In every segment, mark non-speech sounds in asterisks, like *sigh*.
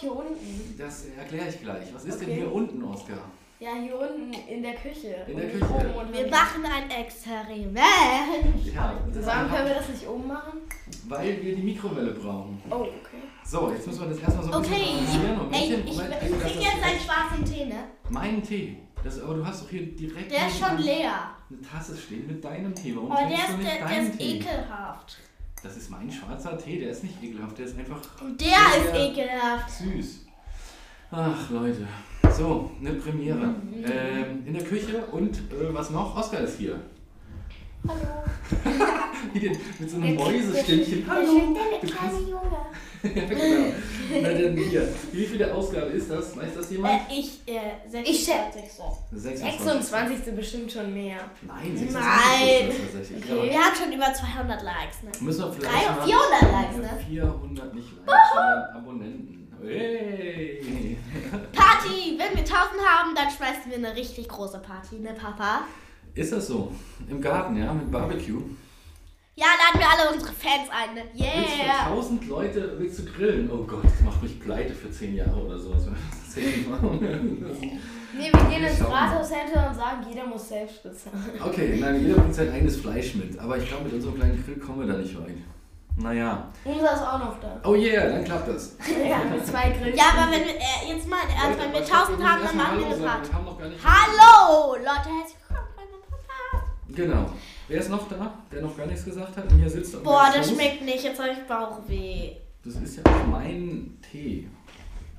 hier unten? Das erkläre ich gleich. Was ist denn Okay. hier unten, Oskar? Ja, hier unten in der Küche. In der Küche. Wir machen ein Experiment. Ja, Warum können wir das nicht oben machen? weil wir die Mikrowelle brauchen. Oh, okay. So, jetzt müssen wir das erstmal so ein Okay, bisschen welchen- ich, Moment, ich das krieg ist jetzt einen schwarzen Tee, ne? Mein Tee. Das, aber du hast doch hier direkt Der ist schon leer. eine Tasse stehen mit deinem Tee. Warum Aber trinkst der du ist, nicht der, der deinen ist Tee? ekelhaft. Das ist mein schwarzer Tee, der ist nicht ekelhaft, der ist einfach der ist ekelhaft. süß. Ach, Leute. So, eine Premiere. Mhm. Ähm, in der Küche und äh, was noch? Oskar ist hier. Hallo. *laughs* Mit so einem Mäusestimmchen. Der Hallo. Du kleine Junge. *laughs* ja, genau. Na denn hier. Wie viele Ausgabe ist das? Weiß das jemand? Äh, ich, äh, Ich 26. so. 26. bestimmt schon mehr. Nein, 26 Nein. ist das. Okay. Wir haben schon über 200 Likes, ne? müssen wir vielleicht 300, mal- 400 Likes, ne? 400 nicht Likes, sondern Abonnenten. Hey. Party! Wenn wir 1000 haben, dann schmeißen wir eine richtig große Party, ne, Papa? Ist das so? Im Garten, ja, mit Barbecue? Ja, laden wir alle unsere Fans ein, ne? Willst du für Yeah! 1000 Leute willst du grillen? Oh Gott, das macht mich pleite für 10 Jahre oder sowas. wenn wir das tatsächlich machen. Nee, wir gehen ins. Rathaus-Center und sagen, jeder muss selbst bezahlen. Okay, nein, jeder bringt sein eigenes Fleisch mit. Aber ich glaube, mit unserem kleinen Grill kommen wir da nicht weit. Naja. Unser ist auch noch da. Oh yeah, dann klappt das. *laughs* Ja, mit zwei Grillen. Ja, aber wenn wir, äh, jetzt mal, äh, wenn wir 1000 haben, dann machen wir eine Party. Wir haben noch gar nicht Hallo! Leute, herzlich Genau. Wer ist noch da, der noch gar nichts gesagt hat und hier sitzt? und Boah, das schmeckt nicht, jetzt habe ich Bauchweh. Das ist ja auch mein Tee.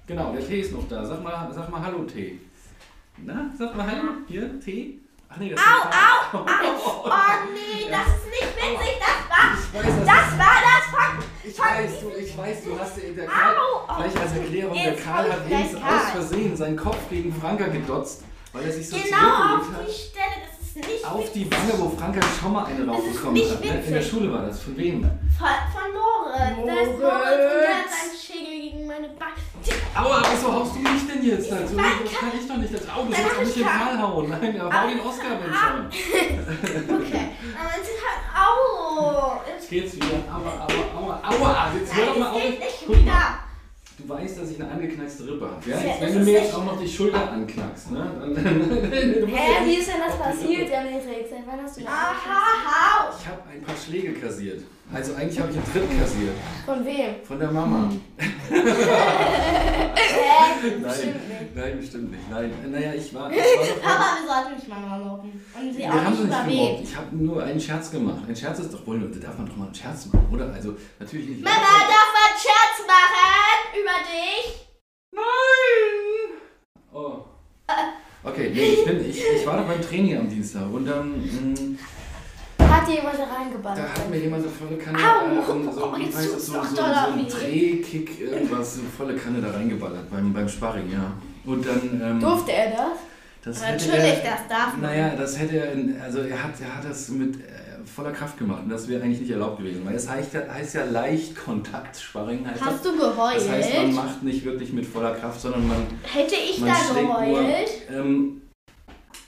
Genau, der Tee ist noch da. Sag mal, sag mal Hallo, Tee. Na, sag mal Hallo. Hier, Tee. Ach nee, das Au, ist au, au! Oh nee, das ist nicht witzig, das war, weiß, das das war das von... Ich weiß, du, ich weiß, du hast der Karl, Au, au. vielleicht als Erklärung, der Karl hat eben aus Versehen seinen Kopf gegen Franka gedotzt, weil er sich so Genau auf die Stelle, das ist nicht. Auf witzig. die Wange, wo Franka schon mal eine raufbekommen hat. Ne? In der Schule war das. Von wem? Von, von Moritz. Da ist Moritz. Moritz und der hat seinen Schädel gegen meine Backe. Aua, wieso haust du mich denn jetzt Ich dazu? weiß Das kann ich doch nicht. Das, au, du Nein, sollst auch nicht kann. Karl hauen. Nein, aber hau den Oscar wenn schon. *laughs* *laughs* Okay. Aber es ist halt... Au! Jetzt geht's wieder. Aua, aua, aua, aua. Jetzt hör doch mal auf. es geht nicht mal. wieder. Du weißt, dass ich eine angeknackste Rippe habe. Ja? Ja, wenn du mir jetzt auch noch die Schulter anknackst, ne? Dann, musst Hä, ja wie ist denn das passiert, Rippe. Jan Hendrik? Seit wann hast du das? Aha, hau! Ich habe ein paar Schläge kassiert. Also eigentlich habe ich einen Tritt kassiert. Von wem? Von der Mama. *laughs* Hä? Nein, Bestimmt nicht. nein, bestimmt nicht. Nein. Naja, ich war. *laughs* Ich war doch Papa, wir sollten nicht Mama loben. Und sie wir auch haben nicht gemobbt. Ich habe nur einen Scherz gemacht. Ein Scherz ist doch wohl, da darf man doch mal einen Scherz machen, oder? Also natürlich nicht. Mama, darf man Scherz machen über dich? Nein! Oh. Okay, nee, ich, bin, ich, ich war doch beim Training am Dienstag und dann mh, Hat dir jemand da reingeballert? da hat mir jemand eine volle Kanne, Au! ähm, so, Oh, jetzt das, tut's so, doch so, so ein. Drehkick, irgendwas, so volle Kanne da reingeballert beim, beim Sparring, ja. Und dann, ähm, Durfte er das? das Natürlich, er, das darf man. Naja, das hätte er, also er hat, er hat das mit äh, voller Kraft gemacht und das wäre eigentlich nicht erlaubt gewesen, weil es heißt, ja- heißt ja Leichtkontaktsparring, heißt Hast das. du geheult? Das heißt, man macht nicht wirklich mit voller Kraft, sondern man Hätte ich Man da schlägt nur- geheult? Ähm,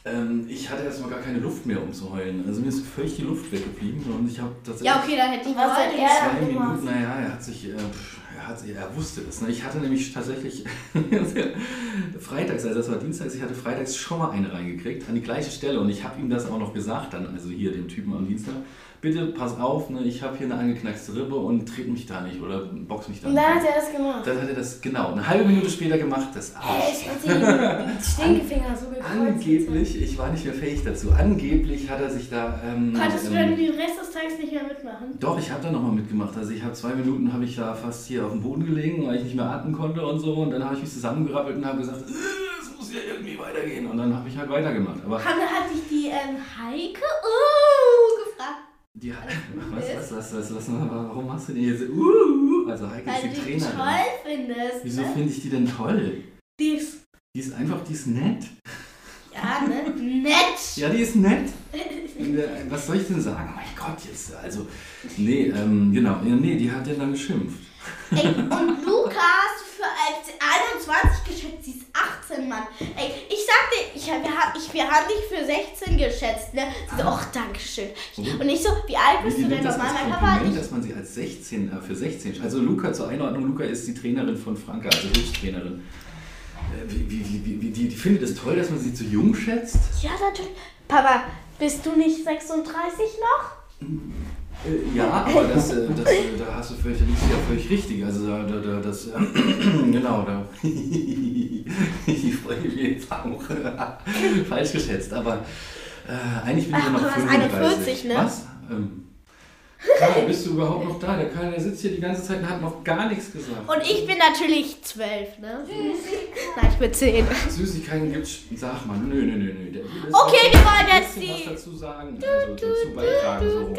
ähm, ich hatte erstmal gar keine Luft mehr, um zu heulen. Also mir ist völlig die Luft weggeblieben und ich habe tatsächlich Ja, okay, dann hätte ich Was geheult. er zwei? Minuten, naja, er hat sich, äh, pff, hat, er wusste es. Ne? Ich hatte nämlich tatsächlich *laughs* freitags, also das war dienstags, ich hatte freitags schon mal eine reingekriegt, an die gleiche Stelle und ich habe ihm das auch noch gesagt, dann, also hier dem Typen am Dienstag, bitte pass auf, ne, ich habe hier eine angeknackste Rippe und tritt mich da nicht oder box mich da nicht. dann hat er das gemacht. Dann hat er das, genau, eine halbe Minute später gemacht, das Ey, Arsch. ich hab die *laughs* Stinkefinger so gekreuzt. Angeblich, ich war nicht mehr fähig dazu. Angeblich hat er sich da. Ähm, Konntest du ähm, dann den Rest des Tages nicht mehr mitmachen? Doch, ich habe da nochmal mitgemacht. Also ich habe zwei Minuten habe ich da fast hier auf dem Boden gelegen, weil ich nicht mehr atmen konnte und so. Und dann habe ich mich zusammengerappelt und habe gesagt, "Äh, es muss ja irgendwie weitergehen. Und dann habe ich halt weitergemacht. Aber Hanne hat dich die ähm, Heike uh, die was, was, was, was, was, warum machst du denn jetzt? Uh, also Heike Weil du ist die die Trainerin. toll findest. Wieso ne? finde ich die denn toll? Die ist, Die ist einfach, die ist nett. ja, ne? Nett. *laughs* Ja, die ist nett. *laughs* Äh, Was soll ich denn sagen? Oh mein Gott, jetzt, also, nee, ähm, genau, nee, die hat ja dann geschimpft. Ey, und du für als 21 geschätzt, sie ist 18, Mann. Ey, ich, wir, haben, ich, wir haben dich für 16 geschätzt, ne? Sie so, ach, Dankeschön. Warum? Und ich so, wie alt Wie bist die du denn als Mein Papa hat dass man sie als 16, äh, für 16, also Luca zur Einordnung, Luca ist die Trainerin von Franka, also Hilfstrainerin. Äh, Wie, wie, wie, wie, wie, die, die findet es toll, dass man sie zu jung schätzt? Ja, natürlich. Papa, bist du nicht 36 noch? Äh, ja, aber das, äh, das, äh, da hast du völlig, da liegst du ja völlig richtig. Also da, da, da das, äh, *clears throat* genau, da. *laughs* ich freue mich jetzt auch. Falsch geschätzt, aber äh, eigentlich bin ich Ach, ja noch du warst 35. 41, ne? Was? Ähm, Karl, bist du überhaupt noch da? Der Karl, der sitzt hier die ganze Zeit und hat noch gar nichts gesagt. Und ich bin natürlich 12, ne? Nein, ich bin 10. Süßigkeiten gibt's, sag mal, nö, nö, nö, nö. Okay, wir wollen jetzt die- was dazu sagen, also dazu beitragen, so rum.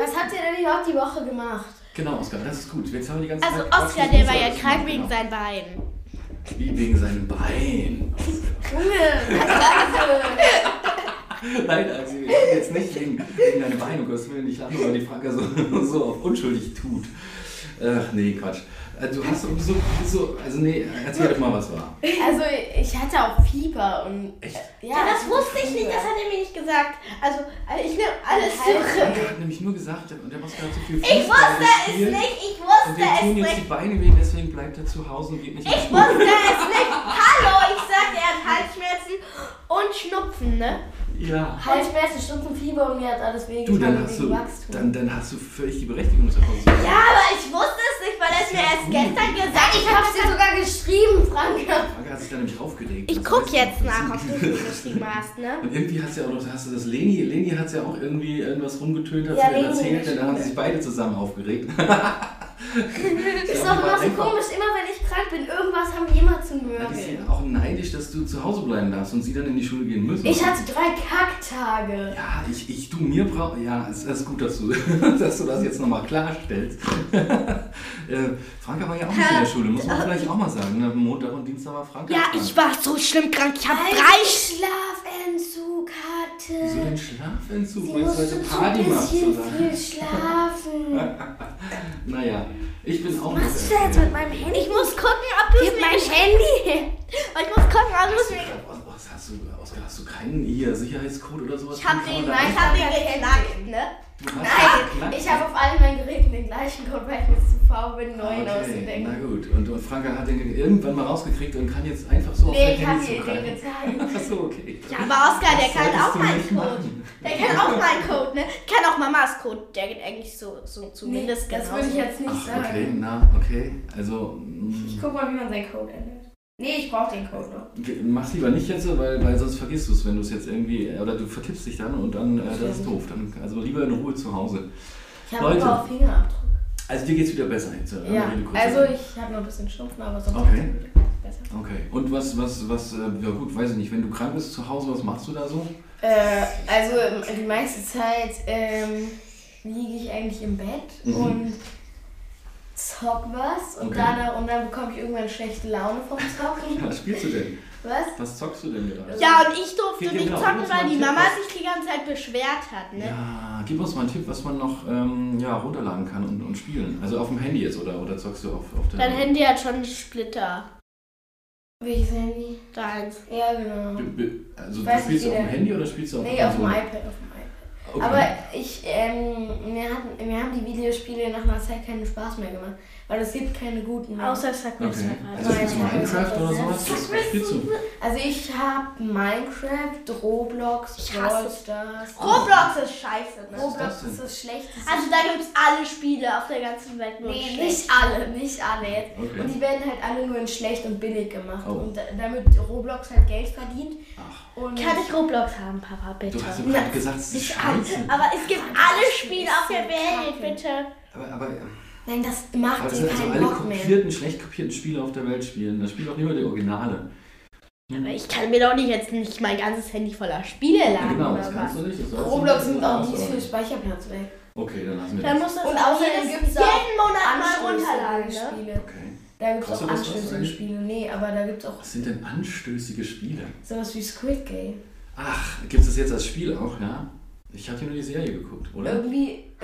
Was habt ihr denn überhaupt die Woche gemacht? Genau, Oskar, das ist gut. Jetzt haben wir die ganze Also Zeit Oskar, der war ja krank wegen genau. seinem Bein. Wie wegen seinem Bein. *laughs* Nein, also ich will jetzt nicht wegen, wegen deinem Bein, um Gottes Willen, nicht lachen, weil die Frage so, *laughs* so auf unschuldig tut. Ach nee, Quatsch. Äh, Du hast so, so, also nee, erzähl doch mal, was war. Also ich hatte auch Fieber und Echt? Ja, das wusste ich nicht, das hat er mir nicht gesagt. Also, also ich nehme alles Halb- zurück. Er hat nämlich nur gesagt, der, der Oskar hat so viel Ich Fußball wusste es nicht, ich Und wusste tun es jetzt die nicht. Beine weh, deswegen bleibt er zu Hause und geht nicht Ich wusste es nicht. *laughs* Hallo, ich sagte, er hat Halsschmerzen und Schnupfen, ne? Ja. Halsschmerzen, Stunden, Fieber und mir hat alles Du, wehgetan dann wegen hast du, Wachstum. dann, dann hast du völlig die Berechtigung, zu Hause zu sein. Ja, aber ich wusste es nicht, weil er es mir erst gestern gesagt ich hab's dir sogar geschrieben, Franka. Franka hat sich dann nämlich aufgeregt. Ich Das guck weißt du jetzt nach, ob du es geschrieben hast, ne? Und irgendwie hast du ja auch noch, hast du das Leni, Leni hat ja auch irgendwie irgendwas rumgetönt, hat Ja, sie Leni erzählt, der dann haben Schule. sich beide zusammen aufgeregt. *laughs* *laughs* Ist doch immer so komisch, immer wenn ich krank bin, irgendwas haben die immer zu Ja, die sind auch neidisch, dass du zu Hause bleiben darfst und sie dann in die Schule gehen müssen. Ich hatte drei Kacktage. ja, ich, ich, du, mir brauch, ja, es ist gut, dass du, *laughs* dass du das jetzt nochmal klarstellst. *laughs* äh, Franka war ja auch nicht in der Schule, muss man vielleicht auch mal sagen. Ne? Montag und Dienstag war Franka Ja, krank. ich war so schlimm krank. Ich habe drei ich Schlafentzug hatte. Wieso den Schlafentzug, Sie weil du heute so Party ein machst, bisschen oder? viel schlafen. Naja, ich bin auch Was nicht ist denn jetzt mit meinem Handy? Ich muss gucken, ob du es mein Handy. *laughs* Ich muss gucken, ob du es mir Was, hast du, Oskar, hast du keinen hier Sicherheitscode oder sowas? Ich hab den, da nein, ich hab den geknackt, ne? Nein, ich habe auf allen meinen Geräten den gleichen Code, weil ich mir zu faul bin, neuen Okay, na auszudenken. gut. Und, und Franka hat den irgendwann mal rausgekriegt und kann jetzt einfach so auf Nee, dein ich habe Handy dir den zugreifen. gezeigt. *laughs* Achso, okay. Ja, aber Oskar, der Das kann auch meinen Code. machen. Der kennt auch meinen Code, ne? Kennt auch Mamas Code. Der geht eigentlich so, so Nee, zumindest das genauso. würde ich jetzt nicht Ach, sagen. okay, na, okay. Also, Ich mh, guck mal, wie man seinen Code ändert. Nee, ich brauche den Code noch. mach's lieber nicht jetzt, weil, weil sonst vergisst du es, wenn du es jetzt irgendwie, oder du vertippst dich dann und dann, äh, das ist doof. Dann, also lieber in Ruhe zu Hause. Ich habe aber auch Fingerabdruck. Also dir geht's wieder besser jetzt. oder? Ja, also ich habe noch ein bisschen Schnupfen, aber sonst Okay. besser. Okay. Und was, was, was, äh, ja gut, weiß ich nicht, wenn du krank bist zu Hause, was machst du da so? Äh, also ähm, die meiste Zeit ähm, liege ich eigentlich im Bett Mhm. und zock was und, Okay. dann, und dann bekomme ich irgendwann schlechte Laune vom Zocken. *laughs* Was spielst du denn? Was? Was zockst du denn gerade? Ja, und ich durfte dir nicht genau, zocken, weil die. Mama sich die ganze Zeit beschwert hat, ne? Ja, gib uns mal einen Tipp, was man noch ähm, ja, runterladen kann und, und spielen. Also auf dem Handy jetzt oder, oder zockst du auf, auf der. Dein Handy hat schon Splitter. Welches Handy? Deins. Ja, genau. Also du Weiß spielst du auf dem Handy oder spielst du auf Nee, der auf dem iPad, auf dem iPad. Okay. Aber ich, ähm, mir, hat, mir haben die Videospiele nach einer Zeit keinen Spaß mehr gemacht. Weil es gibt keine guten mehr. Außer Subway okay. Also spielst du Nein, Minecraft oder sowas? Was, spielst du? Also ich habe Minecraft, Roblox, Ich Brawl hasse- Stars. Roblox ist scheiße, ne? Roblox ist das schlechteste. Also da gibt's alle Spiele auf der ganzen Welt nur nee, schlecht. nicht alle, nicht alle jetzt. Okay. Und die werden halt alle nur in schlecht und billig gemacht. Oh. Und da, damit Roblox halt Geld verdient. Ach, Und Kann ich Roblox haben, Papa, bitte? du hast doch gerade gesagt, es ist Nicht scheiße. alle, aber es gibt alle Spiele auf der Welt, bitte. Aber, aber, Nein, das aber macht das dir sind also keinen alle Bock mehr. kopierten, schlecht kopierten Spiele auf der Welt spielen. Da spielen auch nicht mehr die Originale. Aber ich kann mir doch nicht jetzt nicht mein ganzes Handy voller Spiele Ja, laden genau, oder das kannst was. du nicht. Roblox nimmt auch nicht viel Speicherplatz weg. Okay, dann lassen wir Dann das. muss das Und auch außerdem gibt's auch jeden Monat mal runterladen, ne? Okay. Da gibt es auch anstößige? Spiele. Nee, aber da gibt es auch Was sind denn anstößige Spiele? sowas wie Squid Game. Ach, gibt es das jetzt als Spiel auch, ja? Ich hatte nur die Serie geguckt, oder? Irgendwie. *gasps* *laughs*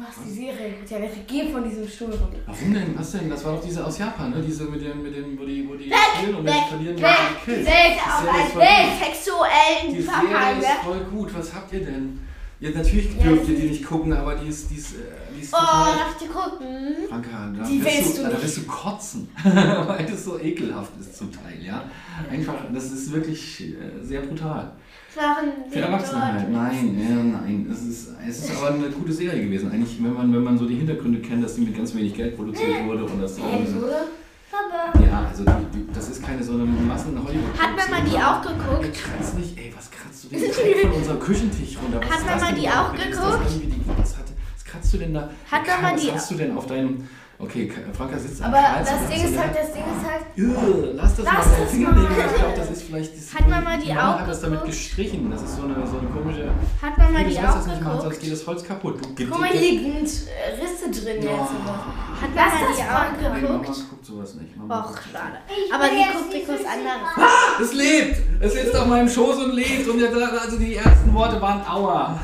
Du hast die Serie geguckt. Ja, geh von diesem Stuhl runter. Warum denn? Was denn? Das war doch diese aus Japan, ne? Diese mit dem, mit dem, wo die, wo die spielen und sie verlieren, weg, sie gekillt. Weg, Die auf einen. Weg, sexuellen Die Serie ist voll gut. Was habt ihr denn? Ja, natürlich dürft ihr die- die nicht gucken, aber die ist, die ist, äh, die ist Oh, darf ich dir gucken? Franka, da Die willst du, da wirst du kotzen, *laughs* weil das so ekelhaft ist zum Teil, ja. Einfach, das ist wirklich äh, sehr brutal. Machen Für Erwachsene halt. Nein, ja, nein. Es ist, es ist aber eine gute Serie gewesen. Eigentlich, wenn man, wenn man so die Hintergründe kennt, dass die mit ganz wenig Geld produziert wurde und das oder? Papa. Ja, also die, die, das ist keine so eine massen hollywood Hat Mama die auch geguckt? Kratzt nicht, ey, was kratzt du denn direkt von unserem Küchentisch runter? Was Hat das denn die auch das geguckt? was, hat, was kratzt du denn da? Hat Mama was die- hast du denn auf deinem... Okay, Ka- Franka sitzt am Aber das Ding ist du halt, da- das Ding ist halt. Lass das Lass mal das deinen Finger mal. nehmen. Ich glaube, das ist vielleicht... Das Hat Mama die Mama auch hat das damit geguckt? gestrichen. Das ist so eine, so eine komische... Hat Mama Nee, du die sollst auch das nicht machen, sonst geguckt? geht das Holz kaputt. Du, Guck mal, hier liegen äh, Risse drin jetzt. Hat Lass Mama das die mal auch Nein, Mama geguckt? guckt sowas nicht. Och, schade. Aber sie guckt was anderes. Es lebt! Es sitzt auf meinem Schoß und lebt. Und jetzt, also die ersten Worte waren Aua.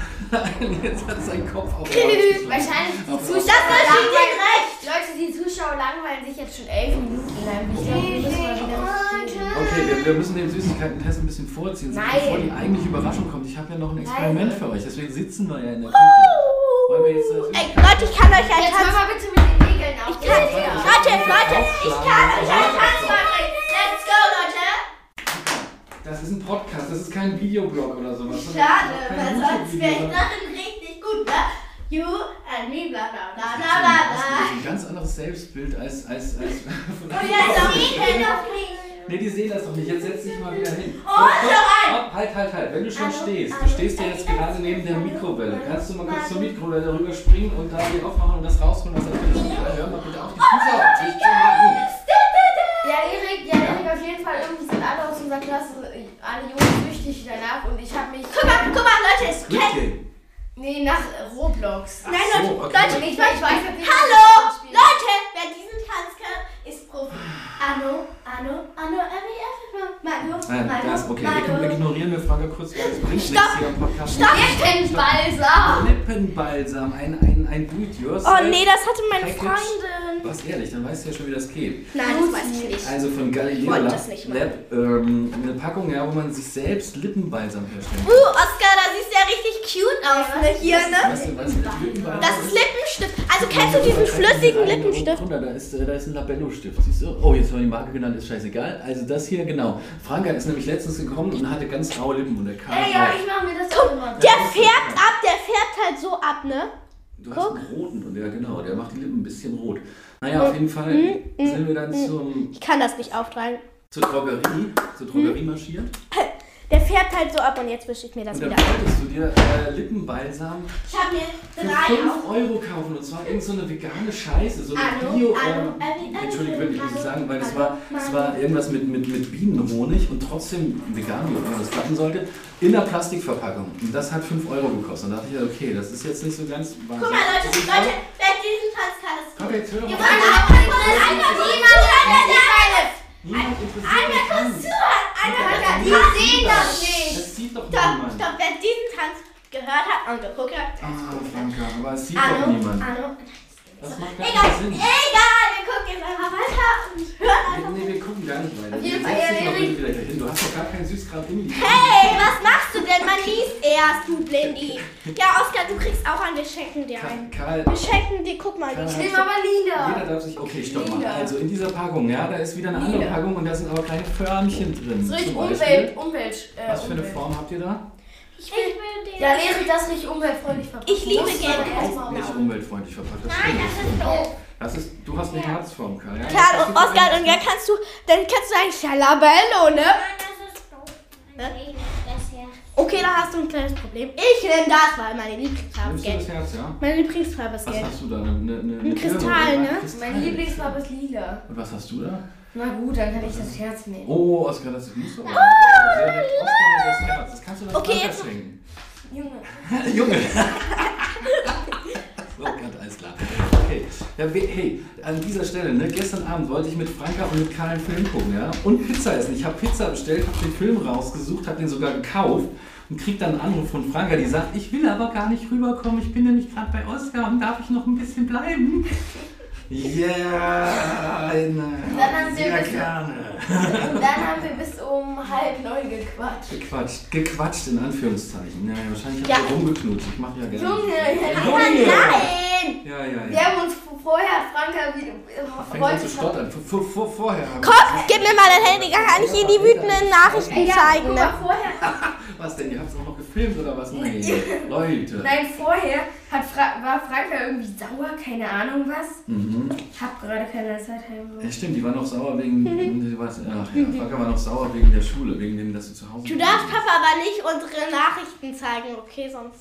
Jetzt hat sein Kopf auf *laughs* Wahrscheinlich die Auf- Zuschauer. Das ist langweilen- recht. Leute, die Zuschauer langweilen sich jetzt schon elf Minuten lang. Ich glaube, wir müssen mal wieder reden. Okay, wir, wir müssen den Süßigkeiten-Test ein bisschen vorziehen, Nein. bevor die eigentliche Überraschung kommt. Ich habe ja noch ein Experiment für euch, deswegen sitzen wir ja in der Küche. Wollen wir jetzt das Ey, Leute, ich kann euch einen Jetzt hör Tanz... mal bitte mit den Nägeln auf. Ich kann... Leute, Leute, ich kann euch einen Tanz machen. Das ist ein Podcast, das ist kein Videoblog oder sowas. Schade, weil sonst wäre ich darin richtig gut, ne? You and me, bla bla bla Das bla bla ist bla. ein ganz anderes Selbstbild als. als, als von Und jetzt ich will noch nicht. Nee, die sehen das doch nicht. Jetzt setz dich mal wieder hin. Oh. Hopp, halt, halt, halt. Wenn du schon stehst, du stehst ja jetzt hallo, gerade neben der Mikrowelle. Kannst du mal kurz zur Mikrowelle rüber springen und da die aufmachen und das rausholen, was da drin ist? Hör mal bitte auf, die Füße auf den Tisch zu machen. Ja, ja, Erik, auf jeden Fall. Irgendwie sind alle aus unserer Klasse, alle Jungs süchtig danach und ich habe mich. Guck mal, guck mal, Leute, es kennt... Nee, nach Roblox. Ach Nein, so, Leute, okay. Leute, Ich weiß, ich weiß, nicht, wie Hallo. Leute, wer diesen Tanz kann, ist Profi. Anno, Anno, Anno, Emmy, Mario, Nein, Mario, das, okay, wir, wir Mario. ignorieren wir Franka kurz, es bringt Stopp. nichts hier im Podcast. Stopp. Lippenbalsam. Lippenbalsam, ein, ein, ein Do-it-yourself. Oh nee, das hatte meine. Freundin. Was ehrlich, dann weißt du ja schon, wie das geht. Nein, das weiß ich nicht. Also von Galileo wollte Lab, das nicht machen. Lab ähm, eine Packung, ja, wo man sich selbst Lippenbalsam herstellen Uh, Oscar, da siehst du ja richtig cute aus, ne? Hier, ne? Du, was Lippenbalsam Das ist Lippenstift. Also kennst du diesen flüssigen Lippenstift? Drunter, da ist, äh, da ist ein Labello-Stift, siehst du? Oh, jetzt war die Marke genannt, ist scheißegal. Also das hier, genau. Franka ist nämlich letztens gekommen und hatte ganz raue Lippen und der kam Ey, ja, drauf. ich mache mir das auch immer. Der färbt ab, der färbt halt so ab, ne? Du hast guck. einen roten und der, genau, der macht die Lippen ein bisschen rot. Naja, auf jeden Fall Mm, sind wir dann zum, Ich kann das nicht auftragen. zur Drogerie, zur Drogerie marschiert. *laughs* Der färbt halt so ab und jetzt wische ich mir das Und dann wieder ab. wolltest du dir äh, Lippenbalsam Ich habe mir für drei 5 auf. Euro kaufen und zwar irgend so eine vegane Scheiße, so eine Hallo, Bio. hallo, ähm, hallo, Entschuldigung, wirklich, muss ich hallo, sagen, weil das hallo, war, war irgendwas mit, mit, mit Bienenhonig und trotzdem vegan, wie immer das klappen sollte, in der Plastikverpackung. Und das hat 5 Euro gekostet. Und da dachte ich, okay, das ist jetzt nicht so ganz Guck mal, Leute, Leute, wer diesen kann, ist Okay, jetzt hör doch mal Niemand interessiert mich kurz an. zuhören. Einmal, Ja, die das sehen das doch. nicht. Das sieht doch niemand. stopp, wer diesen Tanz gehört hat und geguckt hat, Ah, Franka, aber es sieht doch Anno, niemand. Anno. Das macht gar Egal, Sinn. egal, wir gucken jetzt einfach weiter und hören einfach. Nee, wir gucken gar nicht weiter. Auf jeden Fall, Erik. Du hast doch gar keinen Süßkram in dir. Hey, was machst Man liest erst, du Blindi. Ja, Oskar, du kriegst auch ein, wir schenken dir ein. Karl, Wir schenken dir, guck mal, Karl hat- Nimm aber Jeder lila. darf sich. Okay, stopp mal. Lila. Also in dieser Packung, ja, da ist wieder eine andere Lila. Packung und da sind aber kleine Förmchen drin. Das riecht Zum Umwelt, Beispiel. Umwelt. Äh, Was für eine Umwelt. Form habt ihr da? Ich will den. Ja, Erik, das riecht umweltfreundlich verpackt. Ich liebe gelb. erstmal Nicht umweltfreundlich verpackt. Das Nein, stimmt. das ist doof. Das ist, du hast eine Herzform, Karl. Ja? Klar, Das und ist Oskar, und ja kannst du, dann kannst du ein Schalabello, ne? Das ist doof. Ne? Ich nehme das her. Okay, da hast du ein kleines Problem. Ich nehme das, weil meine Lieblingsfarbe ist Nimmst du gelb. das Herz, ja? Meine Lieblingsfarbe ist Was gelb. hast du da? Eine, eine, eine Birne Kristall, ne? ein Kristall? Meine Lieblingsfarbe ist lila. Und was hast du da? Na gut, dann kann ich das Herz nehmen. Oh, Oskar, das musst du aber. Sehr nett. Oskar das Herz. Das kannst du das Okay. Junge. *laughs* Junge. *laughs* *laughs* so, Gott, alles klar. Okay. Ja, hey, an dieser Stelle, ne, gestern Abend wollte ich mit Franka und mit Karl einen Film gucken, ja? Und Pizza essen. Ich habe Pizza bestellt, habe den Film rausgesucht, habe den sogar gekauft und krieg dann einen Anruf von Franka, die sagt, ich will aber gar nicht rüberkommen, ich bin nämlich gerade bei Oscar und darf ich noch ein bisschen bleiben? Ja, Dann haben wir sehr bis- gerne. Und dann haben wir bis um halb neun gequatscht. Gequatscht, gequatscht in Anführungszeichen. Ja, ja wahrscheinlich habt Ja. ihr rumgeknutscht. Ich mache ja gerne. Junge, Junge! Nein! Ja, ja, Wir ja. haben uns vorher, Franka, wie Fängt an zu stottern. Vor, vor, vorher haben wir- Komm, gib mir mal dein Handy, dann kann ich dir die wütenden Nachrichten Ja, zeigen. Ne? mal, vorher, *laughs* Was denn? Ihr habt es auch noch gefilmt oder was? Nee, *laughs* Leute. nein, vorher hat Fra war Franka irgendwie sauer, keine Ahnung was. Mhm. Ich habe gerade keine Zeit. Ja, stimmt, die war noch sauer wegen. die war- Ach ja, Franka war noch sauer wegen der Schule, wegen dem, dass sie zu Hause Du darfst Papa aber nicht unsere Nachrichten zeigen, okay? Sonst.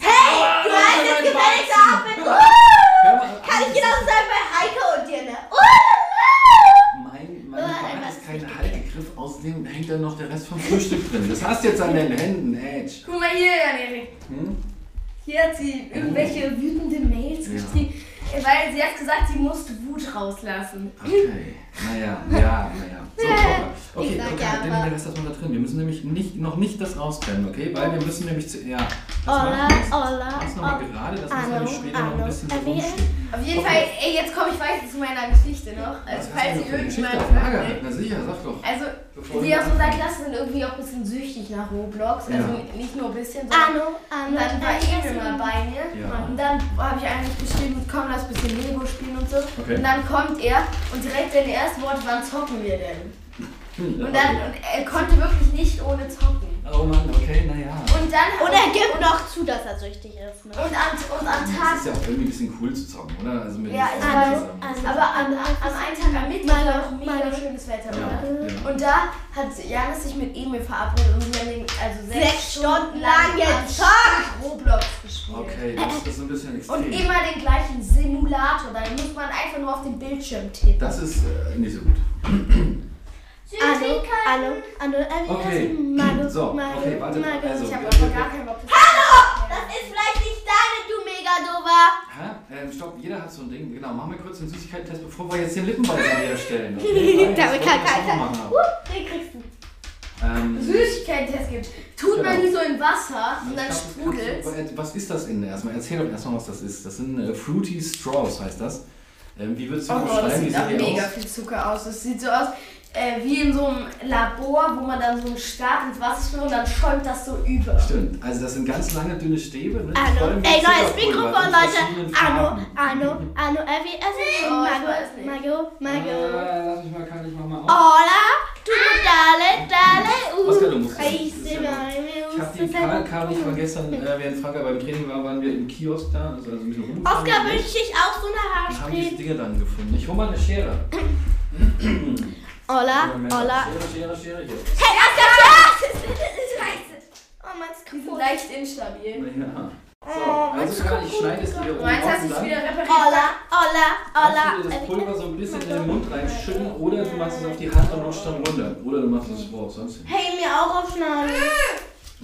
Hey, du hast jetzt gefälligst auf mit. Hör mal, Kann ich genauso sagen bei Heike und dir, ne? Mein, mein Oh, Bart was ist kein Haltegriff, außerdem hängt da noch der Rest vom Frühstück drin. Das hast du jetzt an den Händen, Edge. Guck mal hier, Jan-Erik. Hm? Hier hat sie irgendwelche wütende Mails Ja. Weil sie hat gesagt, sie musste Wut rauslassen. Okay, naja, ja, naja. So, Papa. Okay, sag okay, ja, den, aber- den Rest wir da drin. Wir müssen nämlich nicht, noch nicht das rausbrennen, okay? Weil wir müssen nämlich zu. Ja. Das Ola, machen wir jetzt. Ola, Mach's nochmal Ola. gerade, das muss Hallo, nämlich später noch ein bisschen Äh, rumstehen. Auf jeden Okay. Fall, ey, jetzt komme ich weiter zu meiner Geschichte noch. Also, Was hast falls du ihr denn für eine Geschichte irgendjemand auf Lager? fragt, Na sicher, sag doch. Also, Bevor die du aus unserer. Klasse sind irgendwie auch ein bisschen süchtig nach Roblox. Also Ja. nicht nur ein bisschen, sondern. Anno, Anno. Und dann war Emil mal bei mir. Ja. Und dann habe ich eigentlich geschrieben, komm, ein bisschen Lego spielen und so. Okay. Und dann kommt er und direkt seine ersten Worte waren, zocken wir denn? Und, dann, und er konnte wirklich nicht ohne zocken. Oh Mann, okay, naja. Und dann. Und er gibt noch zu, dass er süchtig ist, ne? Und am, und am Das Tag. ist ja auch irgendwie ein bisschen cool zu zocken, oder? Also mit Ja, ich weiß. Also- Aber am, am, am einen Tag am Mittwoch war noch mega Meine- schönes Wetter. Ja, oder? ja. Und da hat Janis sich mit Emil verabredet und wir haben den, also sechs, Sechs Stunden lang gezockt. Roblox gespielt. Okay, das ist ein bisschen extrem. Und immer den gleichen Simulator. Da muss man einfach nur auf den Bildschirm tippen. Das ist äh, nicht so gut. Anno, Anno, Anno, äh, wie Okay. Mago, So, Mago, okay, warte, Mago. also- ich habe aber gar keinen Bock. Das ist vielleicht nicht deine, du Megadover. Hä? Ähm, stopp, jeder hat so ein Ding. Genau, machen wir kurz den Süßigkeiten-Test, bevor wir jetzt den Lippenbeißer *laughs* herstellen. Okay? Damit das kann keiner-. Uh, den kriegst du. Ähm, Süßigkeiten-Test gibt. Tut man Genau. die so in Wasser und dann das sprudelt. Was ist das denn erstmal? Erzähl doch erstmal, was das ist. Das sind äh, Fruity Straws, heißt das. Ähm, wie würdest du Oh, das das beschreiben? Wie sieht die mega aus? viel Zucker aus. Das sieht so aus äh, wie in so einem Labor, wo man dann so einen Stab ins Wasser spült und dann schäumt das so über. Stimmt, also das sind ganz lange dünne Stäbe. Ne? Mit ey, neues Mikrofon, Leute. Farben. Anno, Anno, äh, wie ist es? Ich Mago. Mago, Mago. Äh, lass mich mal, kann ich mal mal auf. Hola, tu dale, dale, uh. Du musst ist se ja- me Ich habe die Karl, Karl und ich war gestern, äh, während Franka beim Training war, waren wir im Kiosk da, also ein bisschen rumgefahren. Oscar und wünscht sich auch so eine und haben diese Haarspray. Dinge dann gefunden. Ich hol mal eine Schere. *clears throat* *clears throat* *clears throat* Hola, hola. Schere, Schere, Schere hier. Hey, Oscar, *laughs* Scheiße. Oh, meins ist kaputt. leicht instabil. Ja. So, Oh, also Karl, ich schneide es dir hier oben Meins sich dann wieder repariert. Hola, hola, kannst hola. du dir das Pulver so ein bisschen in den Mund reinschütten oder du machst es auf die Hand und rutscht dann runter. Oder du machst es auch sonst hin. Hey, mir auch aufschneiden.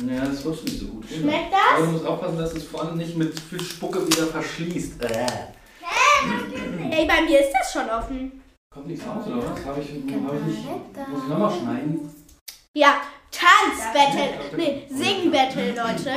Ja, das rutscht nicht so gut. Schmeckt das? Aber du musst aufpassen, dass du es vorne nicht mit viel Spucke wieder verschließt. Äh. Ey, bei mir ist das schon offen. Kommt nichts raus, oder was? Habe ich, hab ich nicht. Muss ich nochmal schneiden? Ja, Tanzbattle. Nee, Singbattle, Leute.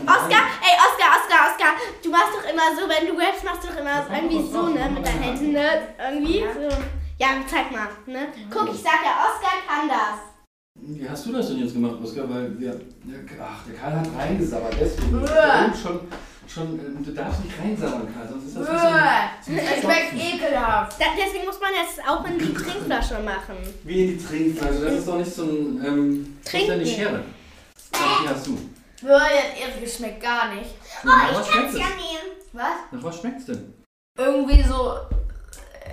Oscar, ey, Oscar, Oscar, Oscar. Du machst doch immer so, wenn du rappst, machst du doch immer so irgendwie so, ne? Mit deinen Händen, ne? Irgendwie so. Ja, zeig mal, ne? Guck, ich sag ja, Oscar kann das. Wie hast du das denn jetzt gemacht, Oskar? Weil wir, der, ach, der Karl hat reingesabbert, deswegen. Uah. Schon, schon, ähm, du darfst nicht reinsabbern, Karl, sonst ist das wie so ein, Das schmeckt ekelhaft. Da, deswegen muss man das auch in die Trinkflasche machen. wie in die Trinkflasche. Das ist doch nicht so ein, ähm, was ist denn die Trinken. Schere? Was hast du? Jetzt Erik schmeckt gar nicht. Nach was schmeckt es? nehmen. Was? Nach was schmeckt's denn? Irgendwie so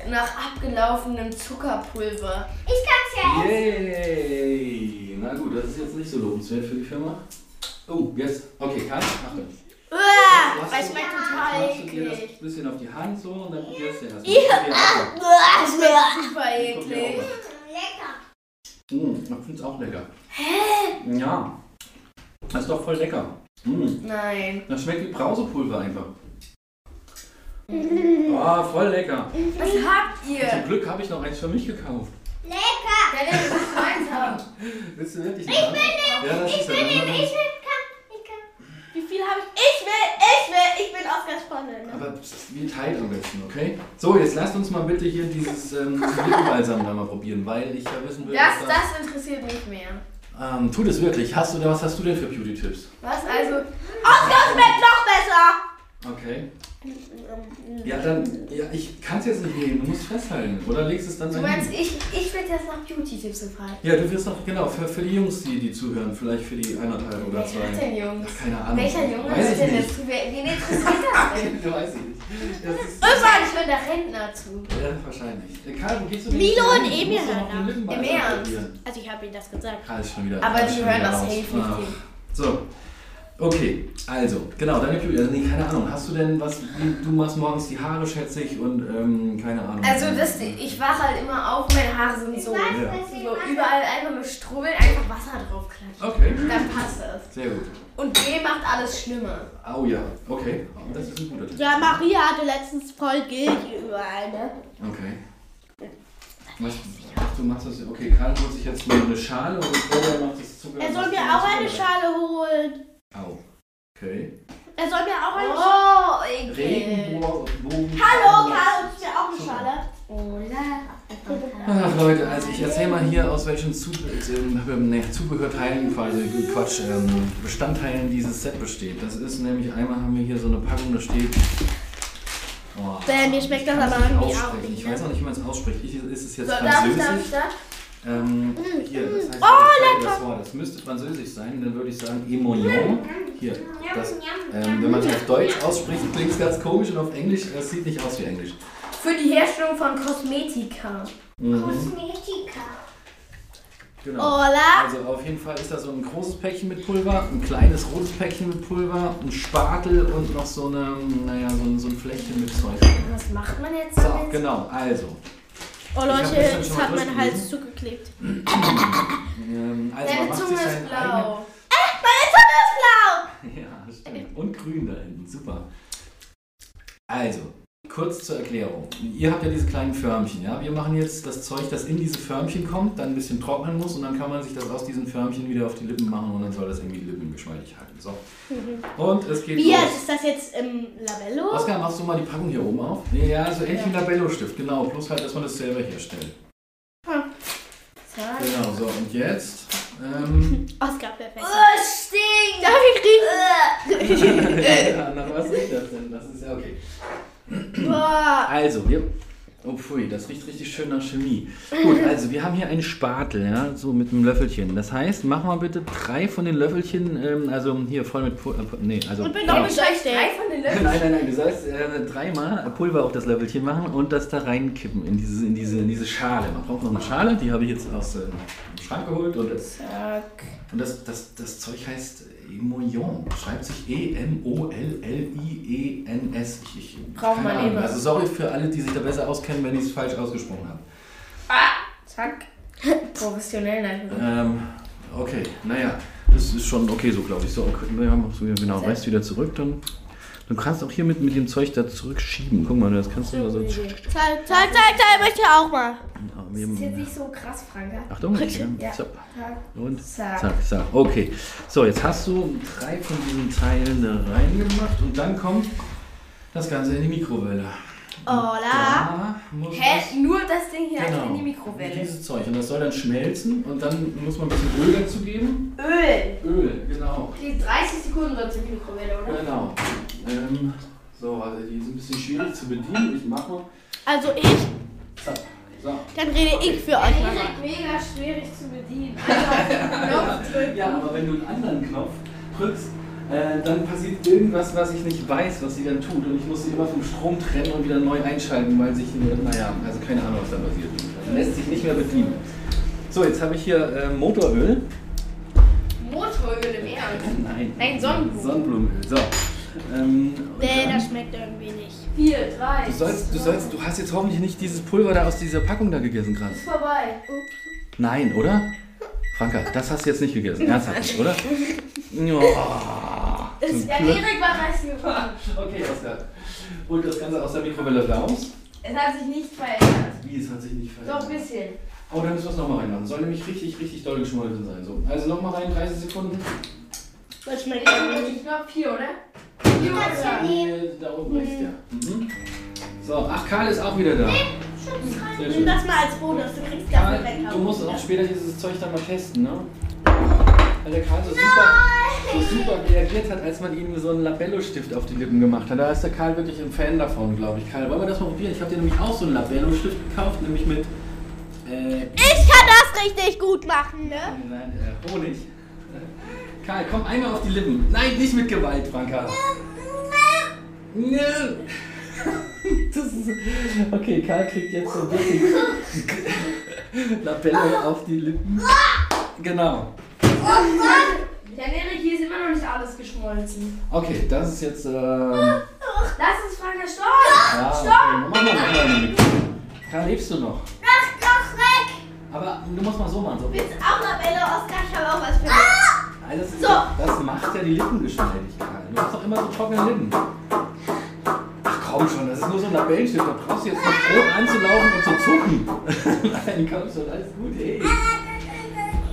äh, nach abgelaufenem Zuckerpulver. Ich kann's ja Yay! Na gut, das ist jetzt nicht so lobenswert für die Firma. Oh, jetzt. Okay, Karl, Achtung. Uah, Weil es schmeckt total Machst du dir das eklig. bisschen auf die Hand so und dann probierst du. Probier uah, Das schmeckt super Ich eklig. Lecker. Mmh, ich finde es auch lecker. Hä? Ja. Das ist doch voll lecker. Mmh. Nein. Das schmeckt wie Brausepulver einfach. Oh, *laughs* voll lecker. Was habt Zum ihr? Glück habe ich noch eins für mich gekauft. Ja, der will eins haben. Willst du wirklich? Ich will. Ja, das ist ja Ich will, kann, ich kann. Wie viel habe ich? Ich will, ich will, ich bin Oscars Freundin. Ne? Aber wir teilen am besten, okay? So, jetzt lasst uns mal bitte hier dieses ähm, Lippenbalsam da mal probieren, weil ich ja wissen will, Das, dass das interessiert mich mehr. Ähm, tut es wirklich. Hast du, was hast du denn für Beauty-Tipps? Was? Also, Oscar schmeckt noch besser. Okay. Ja, dann, ja, ich kann es jetzt nicht nehmen. Du musst festhalten. Oder legst es dann du meinst, ich, ich werde jetzt nach Beauty-Tipps gefragt. Ja, du wirst noch, genau, für, für die Jungs, die, die zuhören, vielleicht für die eineinhalb oder zwei. denn Jungs? Ach, keine Ahnung. Welcher Junge Weiß ist ich denn nicht. das? Wer- Wen interessiert das *laughs* denn? Du weißt ich nicht. Das ist, Wahrscheinlich hört der Rentner zu. ja, wahrscheinlich. Äh, Karl, wo gehst du Milo jetzt und Emil hören Im Ernst? Also ich habe ihnen das gesagt. Karl ist schon wieder. Aber die schon hören das safe nicht. So. Okay, also, genau, deine Beauty, also nee, keine Ahnung, hast du denn was, du machst morgens die Haare, schätze ich, und ähm, keine Ahnung. Also das, ich wache halt immer auf, meine Haare sind so, Ja. so überall einfach nur strubbeln, einfach Wasser draufklatschen. Okay, Dann passt das. sehr gut. Und B macht alles schlimmer. Oh ja, okay, das ist ein guter Tipp. Ja, Maria hatte letztens voll Gilch überall, ne? Okay. Was, ach, du machst das, okay, Karl holt sich jetzt mal eine Schale und Claudia macht das Zucker. Er soll mir auch eine Schale holen. Au. Okay. Er soll mir auch eine Schale. Oh, ekel. Regenbogen. Hallo, Karl, du mir auch eine Schale? Ach Leute, also ich erzähle mal hier aus welchen ähm, nee, Zubehörteilen, quasi Quatsch, ähm, Bestandteilen dieses Set besteht. Das ist nämlich, einmal haben wir hier so eine Packung, da steht. Oh, Bäh, mir schmeckt ich das aber irgendwie auch nicht, Ich ne? weiß auch nicht, wie man es ausspricht. Ich, ist es jetzt So, darf ich, darf ich Französisch? das? Ähm, hier, das heißt, Oh, ich zeige das Wort. Das müsste Französisch sein, dann würde ich sagen Emoillon. Hier, das, ähm, wenn man es auf Deutsch ausspricht, klingt es ganz komisch und auf Englisch, es sieht nicht aus wie Englisch. Für die Herstellung von Kosmetika. Mhm, Kosmetika. genau. Hola. Also auf jeden Fall ist da so ein großes Päckchen mit Pulver, ein kleines rotes Päckchen mit Pulver, ein Spatel und noch so, eine, naja, so, ein, so ein Fläschchen mit Zeug. Was macht man jetzt So, genau, also. Oh Ich Leute, mal hat mein. Hals zugeklebt. *clears throat* Ähm, also Deine Zunge ist blau. Meine Zunge ist blau. *laughs* Ja, stimmt. Und grün da hinten, super. Also, kurz zur Erklärung. Ihr habt ja diese kleinen Förmchen, ja? Wir machen jetzt das Zeug, das in diese Förmchen kommt, dann ein bisschen trocknen muss und dann kann man sich das aus diesen Förmchen wieder auf die Lippen machen und dann soll das irgendwie die Lippen geschmeidig halten. So. Und es geht Wie los. ist das jetzt im Labello? Oskar, machst du mal die Packung hier oben auf? Nee, ja, so ähnlich wie ein Labello-Stift, genau. Bloß halt, dass man das selber herstellt. Zack. Genau, so. Und jetzt. Ähm, *laughs* Oscar, perfekt. Oh, stinkt. Darf ich riechen? *laughs* ja, nach was riecht das denn? Das ist ja okay. Also, wir. Oh pfui, das riecht richtig schön nach Chemie. Gut, *laughs* also wir haben hier einen Spatel, ja, so mit einem Löffelchen. Das heißt, mach mal bitte drei von den Löffelchen, ähm, also hier voll mit Pulver. Äh, nee, also. Und bin genau. ich drei von den *laughs* Nein, Löffeln? nein, nein, du sollst äh, dreimal Pulver auf das Löffelchen machen und das da reinkippen in diese, in diese, in diese Schale. Man braucht noch eine Schale, die habe ich jetzt aus äh, dem Schrank geholt und das, Zack. und das, das, das Zeug heißt Emoillon. Schreibt sich E-M-O-L-L-I-E-N-S. Ich, ich, Braucht man eben. Also sorry für alle, die sich da besser auskennen, wenn ich es falsch ausgesprochen habe. Zack. Professionell natürlich. Ähm, okay, naja, das ist schon okay so, glaube ich. So, okay, naja, machst du wieder, genau, reißt wieder zurück, dann. Du kannst auch hier mit, mit dem Zeug da zurückschieben. Guck mal, das kannst du da so. Zeig, zeig, zeig, zeig, möchte auch mal. Ja, wir- Das ist jetzt nicht so krass, Franka. Achtung, ja. Ja. So. Zack. Und Zack. zack, zack. Okay. So, jetzt hast du drei von diesen Teilen da reingemacht und dann kommt das Ganze in die Mikrowelle. Hola. Da Hä? Nur das Ding hier genau, in die Mikrowelle. Dieses Zeug. Und das soll dann schmelzen und dann muss man ein bisschen Öl dazu geben. Öl. Öl, genau. Die 30 Sekunden wird in die Mikrowelle, oder? Genau. Ähm, so, also die ist ein bisschen schwierig zu bedienen. Ich mach mal. Also ich, Zack. So. dann rede ich für euch Die ist mega schwierig zu bedienen. Einfach auf den Knopf drücken. Ja, aber wenn du einen anderen Knopf drückst, äh, dann passiert irgendwas, was ich nicht weiß, was sie dann tut. Und ich muss sie immer vom Strom trennen und wieder neu einschalten, weil sich, äh, naja, also keine Ahnung, was da passiert. Also lässt sich nicht mehr bedienen. So, jetzt habe ich hier äh, Motoröl. Motoröl im Ernst. Nein. Nein, Sonnenblumen. Sonnenblumenöl. So. Ähm, Nee, das schmeckt irgendwie nicht. 4, 3. du, sollst, du, sollst, du hast jetzt hoffentlich nicht dieses Pulver da aus dieser Packung da gegessen gerade. Ist vorbei. Nein, oder? Franka, das hast du jetzt nicht gegessen. Ernsthaft, nicht, oder? *laughs* Ja. Der Klötz. Erik war reißen gekommen. Okay, Oskar. Holt das Ganze aus der Mikrowelle raus. Es hat sich nicht verändert. Wie, es hat sich nicht verändert. Doch, ein bisschen. Oh, dann müssen wir es nochmal reinmachen. Soll nämlich richtig, richtig doll geschmolzen sein. So, also nochmal rein, 30 Sekunden. Was schmeckt Ich glaube vier, oder? Nee, da oben. Mhm. So, ach, Karl ist auch wieder da. Sehr Nimm schön. das mal als Bonus, du kriegst dafür Karl, weg. du musst auch später dieses Zeug dann mal testen, ne? Weil der Karl so super, so super reagiert hat, als man ihm so einen Labello-Stift auf die Lippen gemacht hat. Da ist der Karl wirklich ein Fan davon, glaube ich. Karl, wollen wir das mal probieren? Ich habe dir nämlich auch so einen Labello-Stift gekauft, nämlich mit äh, Ich kann das richtig gut machen, ne? Nein, äh, Honig. Karl, komm einmal auf die Lippen. Nein, nicht mit Gewalt, Franka. Nö. *laughs* Das ist, okay, Karl kriegt jetzt so wirklich Labelle *laughs* auf die Lippen. Genau. Der Erik, hier ist immer noch nicht alles geschmolzen. Okay, das ist jetzt. Ähm, Lass uns fragen, stopp! ja, okay. Mach mal, mach mal. Karl, lebst du noch? Mach doch weg! Aber du musst mal so machen. So. Willst auch Labelle, Oskar? Ich habe auch was für dich. Also das, ist, So. das macht ja die Lippen geschmeidig, Karl. Du hast doch immer so trockene Lippen. Ach komm schon, das ist nur so ein Labellenstift. Da brauchst du jetzt noch rot anzulaufen und zu zucken. *laughs* Nein, komm schon, alles gut, hey.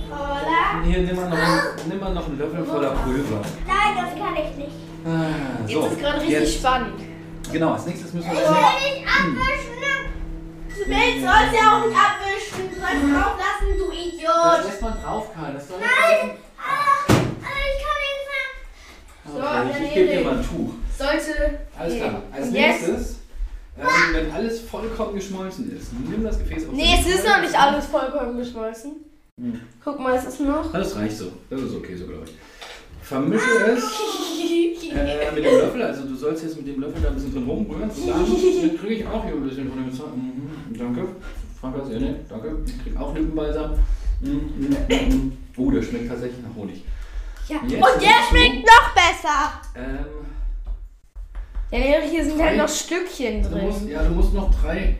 Hola. Hier, nimm mal noch, einen, nimm mal noch einen Löffel voller Pulver. Nein, das kann ich nicht. Ah, so, Jetzt ist gerade richtig jetzt- spannend. Genau, als nächstes müssen wir Ich das will nicht abwischen. Du willst, sollst ja auch nicht abwischen. Du sollst drauf lassen, du Das Idiot. lässt man drauf, Karl. Das soll Nein! Ah, ich kann nicht mehr. So, Okay, ich, dann ich gebe dir Erik. mal ein Tuch. Sollte. Alles klar. Als Und jetzt? nächstes, ähm, wenn alles vollkommen geschmolzen ist, nimm das Gefäß auf Nee, es ist noch nicht alles vollkommen geschmolzen. Hm. Guck mal, es ist noch. Das reicht so. Das ist okay so, glaube ich. Vermische es *laughs* äh, mit dem Löffel. Also du sollst jetzt mit dem Löffel da ein bisschen drin rumrühren. Dann kriege ich auch hier ein bisschen von dem Zeug. Mhm, danke. Franka, sehr nett. Danke. Ich kriege auch Lippenbalsam. Mhm, mhm, mhm. Oh, der schmeckt tatsächlich nach Honig. Ja. Jetzt Und der schmeckt noch besser. Ähm, Ja, hier sind halt noch Stückchen du musst, drin. ja, du musst noch drei.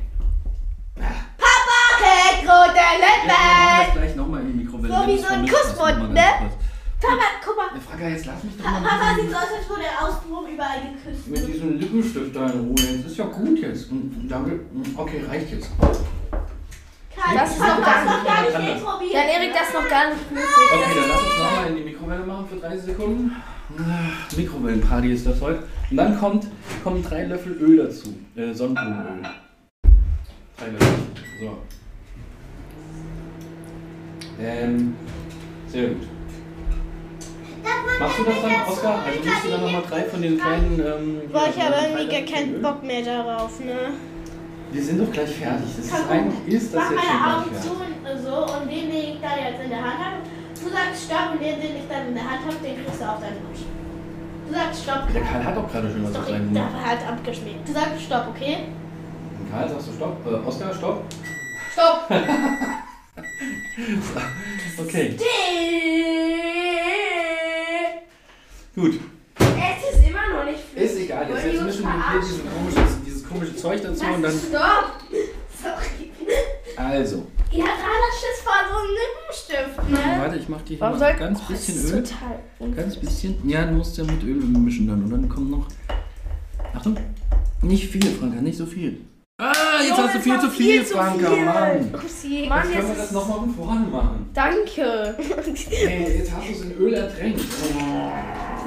Okay, rote Ja, gleich nochmal in die Mikrowelle. So wie so ein. Kussmund, ne? Papa, guck mal. Ja, Franka, jetzt lass mich doch mal Papa sieht so aus, als würde er außenrum überall geküsst. mit diesem Lippenstift da in Ruhe. Das ist ja gut jetzt. Mhm, Danke. Mhm, Okay, reicht jetzt. Karl, Das ist Papa noch gar gar nicht probiert. Dann Erik, das ist noch gar nicht flüssig. Okay, dann lass uns nochmal in die Mikrowelle machen für 30 Sekunden. Ah, Mikrowellenparty ist das heute. Und dann kommt, kommen drei Löffel Öl dazu. Äh, Sonnenblumenöl. Löffel. So. Ähm, sehr gut. Machst du das dann, Oskar? Also nimmst du dann nochmal drei von den kleinen. Ähm, Boah, ich habe irgendwie gar keinen Öl? Bock mehr darauf, ne? Wir sind doch gleich fertig. Das ist eigentlich ist das Mach jetzt meine Augen fertig. zu und so und den, den ich da jetzt in der Hand habe. Du sagst Stopp und den, den ich dann in der Hand habe, den kriegst du auf deinen Mund. Du sagst Stopp. Der Karl hat doch gerade schon was auf der Mund. war halt abgeschmiert. Du sagst Stopp, okay? Karl, sagst du Stopp? Äh, Oskar, Stopp? Stopp! *laughs* Okay, gut. Es ist immer noch nicht flüssig. Ist egal, jetzt, die jetzt müssen wir hier verarschen? diesen komisches, dieses komische Zeug dazu und dann. Stopp! *laughs* Sorry. Also, Ihr habt alle Schiss vor so einem Lippenstift, ne? warte, ich mach dir hier Warum mal ganz Oh, bisschen Öl. Total Ganz bisschen. Ja, du musst ja mit Öl mischen dann. Und dann kommt noch. Achtung! Nicht viel, Franka, nicht so viel. Ah, jetzt Junge, hast du es viel zu viel, viel zu Franka, viel. Mann! Upsi. Mann, Jetzt können wir das nochmal von vorne machen. Danke. *laughs* Hey, jetzt hast du es in Öl ertränkt.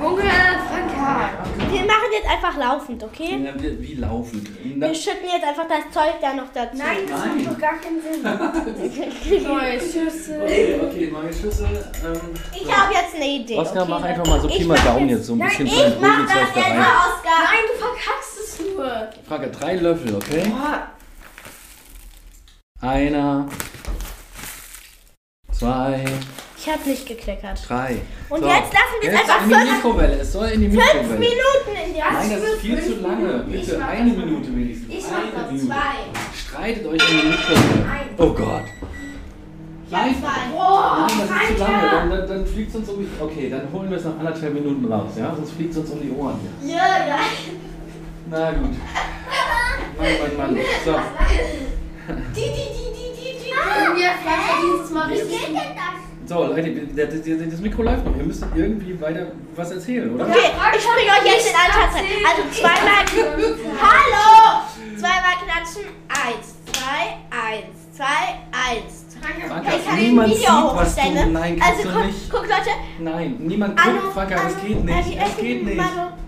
Junge, Franka. Wir machen jetzt einfach laufend, okay? Ja, wie, wie laufend. Na, Wir schütten jetzt einfach das Zeug da noch dazu. Nein, das Nein. macht doch gar keinen Sinn. *laughs* Neue Schüssel. Okay, okay, neue Schüssel. Ähm, Ich habe jetzt eine Idee. Oskar, okay? mach einfach mal so Pi Ich mal Daumen jetzt- so ein Nein, bisschen Ich mach das da jetzt rein. mal, Oskar. Nein, du verkackst nur. Frage, drei Löffel, okay? Boah. Einer, zwei, Ich habe nicht gekleckert. drei. Und So, jetzt lassen wir es einfach in die fünf, Mikrowelle. Es soll in die fünf Mikrowelle. Minuten in die Nein, das ist viel fünf zu lange. Bitte eine noch. Minute wenigstens. Ich mach eine. Minute. Zwei. Streitet euch in die Mikrowelle. Nein. Oh Gott. Nein, Zwei. Boah, Nein, das ist zu lange. Dann, dann, dann fliegt es uns um die... Okay, dann holen wir es nach anderthalb Minuten raus, ja? Sonst fliegt es uns um die Ohren hier. Ja, ja. Na gut. Mann, Mann, Mann. So. Die, die, die, die, die, die. Und wir Franka dieses Mal Wie geht denn das? So, Leute, der- das Mikro läuft noch. Ihr müsst irgendwie weiter was erzählen, oder? Okay, ich bringe euch jetzt in Anschatz. Also zweimal. Hallo! Zweimal klatschen. Eins, zwei, eins, zwei, eins. Franka, Ich kann niemand ein sieht, Video was du... hochstellen. Nein, ne? Also guck, nicht. guck Leute. Nein, niemand guckt, Franka, das hallo, geht nicht. Es Eddie, geht nicht.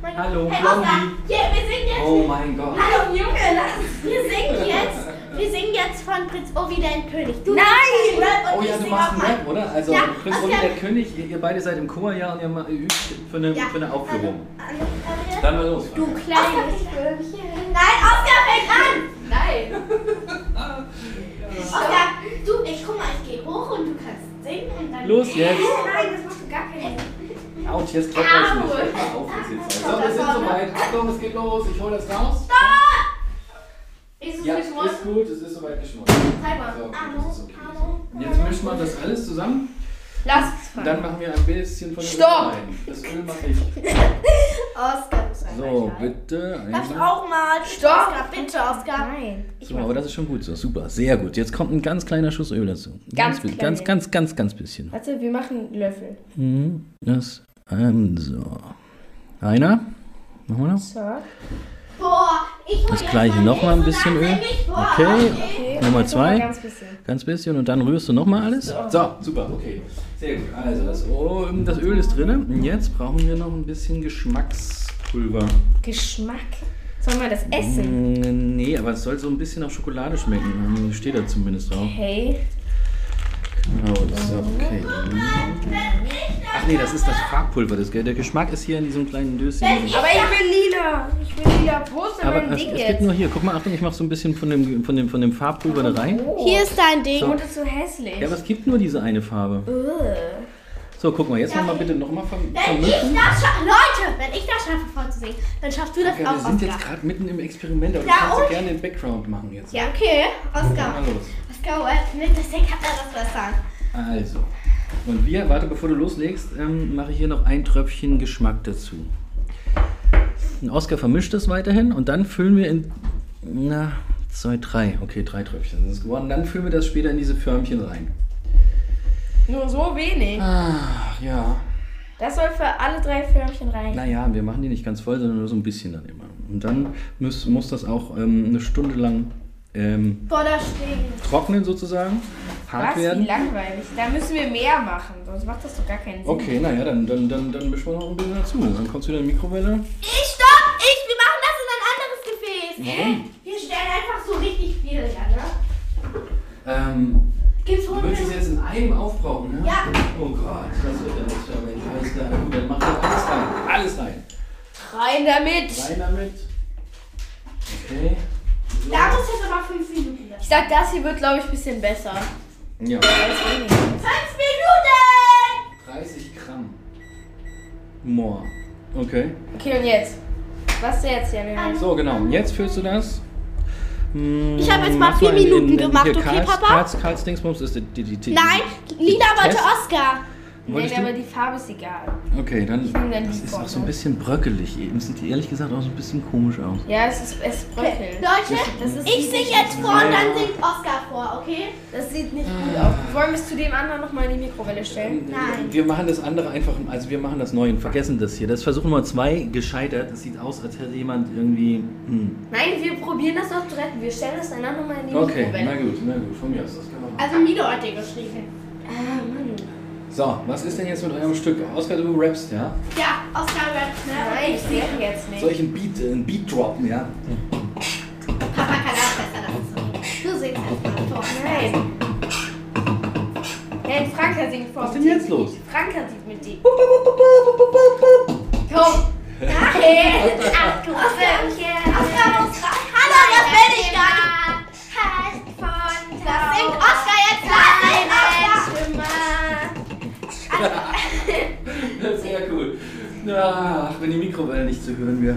Hallo, Hallo. Hey, Blondie. Hier, wir singen jetzt. Oh mein Gott. Hallo Junge, lass. Wir singen jetzt. Wir singen jetzt von Prinz Ovi dein König. Du Nein! singst Rap und Oh ja, du machst einen. Rap, oder? Also, Ja, Prinz Oscar. Olli der König, ihr, ihr beide seid im Chor, ja, und ihr übt für eine, Ja. für eine Aufführung. Hallo, hallo. Dann mal los. Du kleines. Nein, Oscar fängt an. Nein. *laughs* Oscar, du, ich guck mal, ich gehe hoch und du kannst singen und dann. Los jetzt. Nein, das machst du gar keinen Autsch, jetzt klappt das nicht. Hört mal auf jetzt. So, wir sind soweit. Achtung, es geht los. Ich hole das raus. Ist es Ja, geschmolzen? ist gut, es ist soweit geschmolzen. So, das ist okay. Jetzt mischen wir das alles zusammen. Lass es fallen. Dann machen wir ein bisschen von dem Stopp. Öl rein. Das Öl mache ich. Oscar, du sei So, bitte. Darf ich einmal. auch mal? Stopp. Oscar, bitte, Oscar. Nein. So, aber das ist schon gut so. Super, sehr gut. Jetzt kommt ein ganz kleiner Schuss Öl dazu. Ganz bi- klein. ganz, ganz, ganz, ganz bisschen. Warte, wir machen einen Löffel. Mhm. Das, ähm, so. Einer. Machen wir noch? So. Boah, ich hol Das gleiche mal noch mal ein bisschen Öl. Okay. Nummer zwei. Ganz bisschen. Ganz bisschen und dann rührst du nochmal alles. So, super, okay. Sehr gut. Also das, oh, das Öl ist drin. Und jetzt brauchen wir noch ein bisschen Geschmackspulver. Geschmack. Sollen wir das essen? Mm, Nee, aber es soll so ein bisschen nach Schokolade schmecken. Steht da zumindest drauf. Okay. Genau, so, okay. Ach nee, das ist das Farbpulver. Das, der Geschmack ist hier in diesem kleinen Döschen. Aber ich will lila. Ich will lila. Wo ist denn Aber mein es, Ding es jetzt? geht nur hier. Guck mal, Achtung, ich mache so ein bisschen von dem, von dem, von dem Farbpulver da rein. Oh. Hier ist dein Ding. Und das ist so hässlich. Ja, aber es gibt nur diese eine Farbe. Ugh. So, guck mal, jetzt nochmal bitte nochmal verm Wenn ich das schaffe, Leute, wenn ich das schaffe vorzusingen, dann schaffst du das Ja, auch, wir sind jetzt Oscar. gerade mitten im Experiment, aber Ja, du kannst und? du gerne den Background machen jetzt. Ja, okay, Oscar. Oscar, äh, mit das Ding hat er das besser. Also. Und wir, warte, bevor du loslegst, ähm, mache ich hier noch ein Tröpfchen Geschmack dazu. Und Oskar vermischt das weiterhin und dann füllen wir in. Na, zwei, drei. Okay, drei Tröpfchen sind es geworden. Dann füllen wir das später in diese Förmchen rein. Nur so wenig. Ach, ja. Das soll für alle drei Förmchen rein. Naja, wir machen die nicht ganz voll, sondern nur so ein bisschen dann immer. Und dann muss, muss das auch ähm, eine Stunde lang ähm, trocknen sozusagen. Hart Was? Wie werden. langweilig. Da müssen wir mehr machen. Sonst macht das doch gar keinen Sinn. Okay, naja, dann, dann, dann, dann mischen wir noch ein bisschen dazu. Dann kommst du wieder in die Mikrowelle. Ich stopp! Ich, wir machen das in ein anderes Gefäß. Warum? Wir stellen einfach so richtig viel, ja, ne? Ähm, Gib's du willst es jetzt in einem aufbrauchen, ne? Ja. Oh Gott, das wird ja nichts für mich. Alles klar, gut, dann mach doch alles rein. Alles rein. Rein damit. Rein damit. Okay. Da muss jetzt aber fünf Minuten Ich sag, das hier wird, glaube ich, ein bisschen besser. Ja, Als weniger. Fünf Minuten! 30 Gramm. More. Okay. Okay, und jetzt? Was ist jetzt, Janine? So, genau. Jetzt füllst du das. Hm, Ich hab jetzt mal mach vier in- in- Minuten in- gemacht, hier, okay, Karls, Papa? Karls, Karls Dingsbums ist die, die, die, die Nein, Lila wollte? Oscar. Nein, du? aber die Farbe ist egal. Okay, dann. nehm dann Das ist auch so ein bisschen bröckelig. Eben sieht die ehrlich gesagt auch so ein bisschen komisch aus. Ja, es ist es bröckelt. Leute, Das ist- ich sing jetzt vor und dann singt Oscar vor, okay? Das sieht nicht gut aus. Wollen wir es zu dem anderen nochmal in die Mikrowelle stellen? Nein. Wir machen das andere einfach, also wir machen das neu und vergessen das hier. Das versuchen wir zwei gescheitert. Das sieht aus, als hätte jemand irgendwie. Hm. Nein, wir probieren das noch zu retten. Wir stellen das danach nochmal in die Okay, Mikrowelle. na gut, na gut, von mir aus. Das kann man machen. Also Milo hat dir geschrieben. Ah, Mann. So, was ist denn jetzt mit eurem Stück? Oskar, du rappst, ja? Ja, Oscar rappt, ne? Nein, ich sehe jetzt nicht. Soll ich einen Beat, äh, einen Beat droppen, ja? Papa kann auch besser dazu. Du singst erstmal vor. Nein. Nein, Franka singt vor. Was ist denn jetzt los? Franka singt mit dir. Komm. Nein! Ach du Filmchen! Oscar muss rein! Hallo, das bin ich gar nicht! Das singt Oscar jetzt laut! *laughs* Sehr cool. Ach, wenn die Mikrowelle nicht zu hören wäre.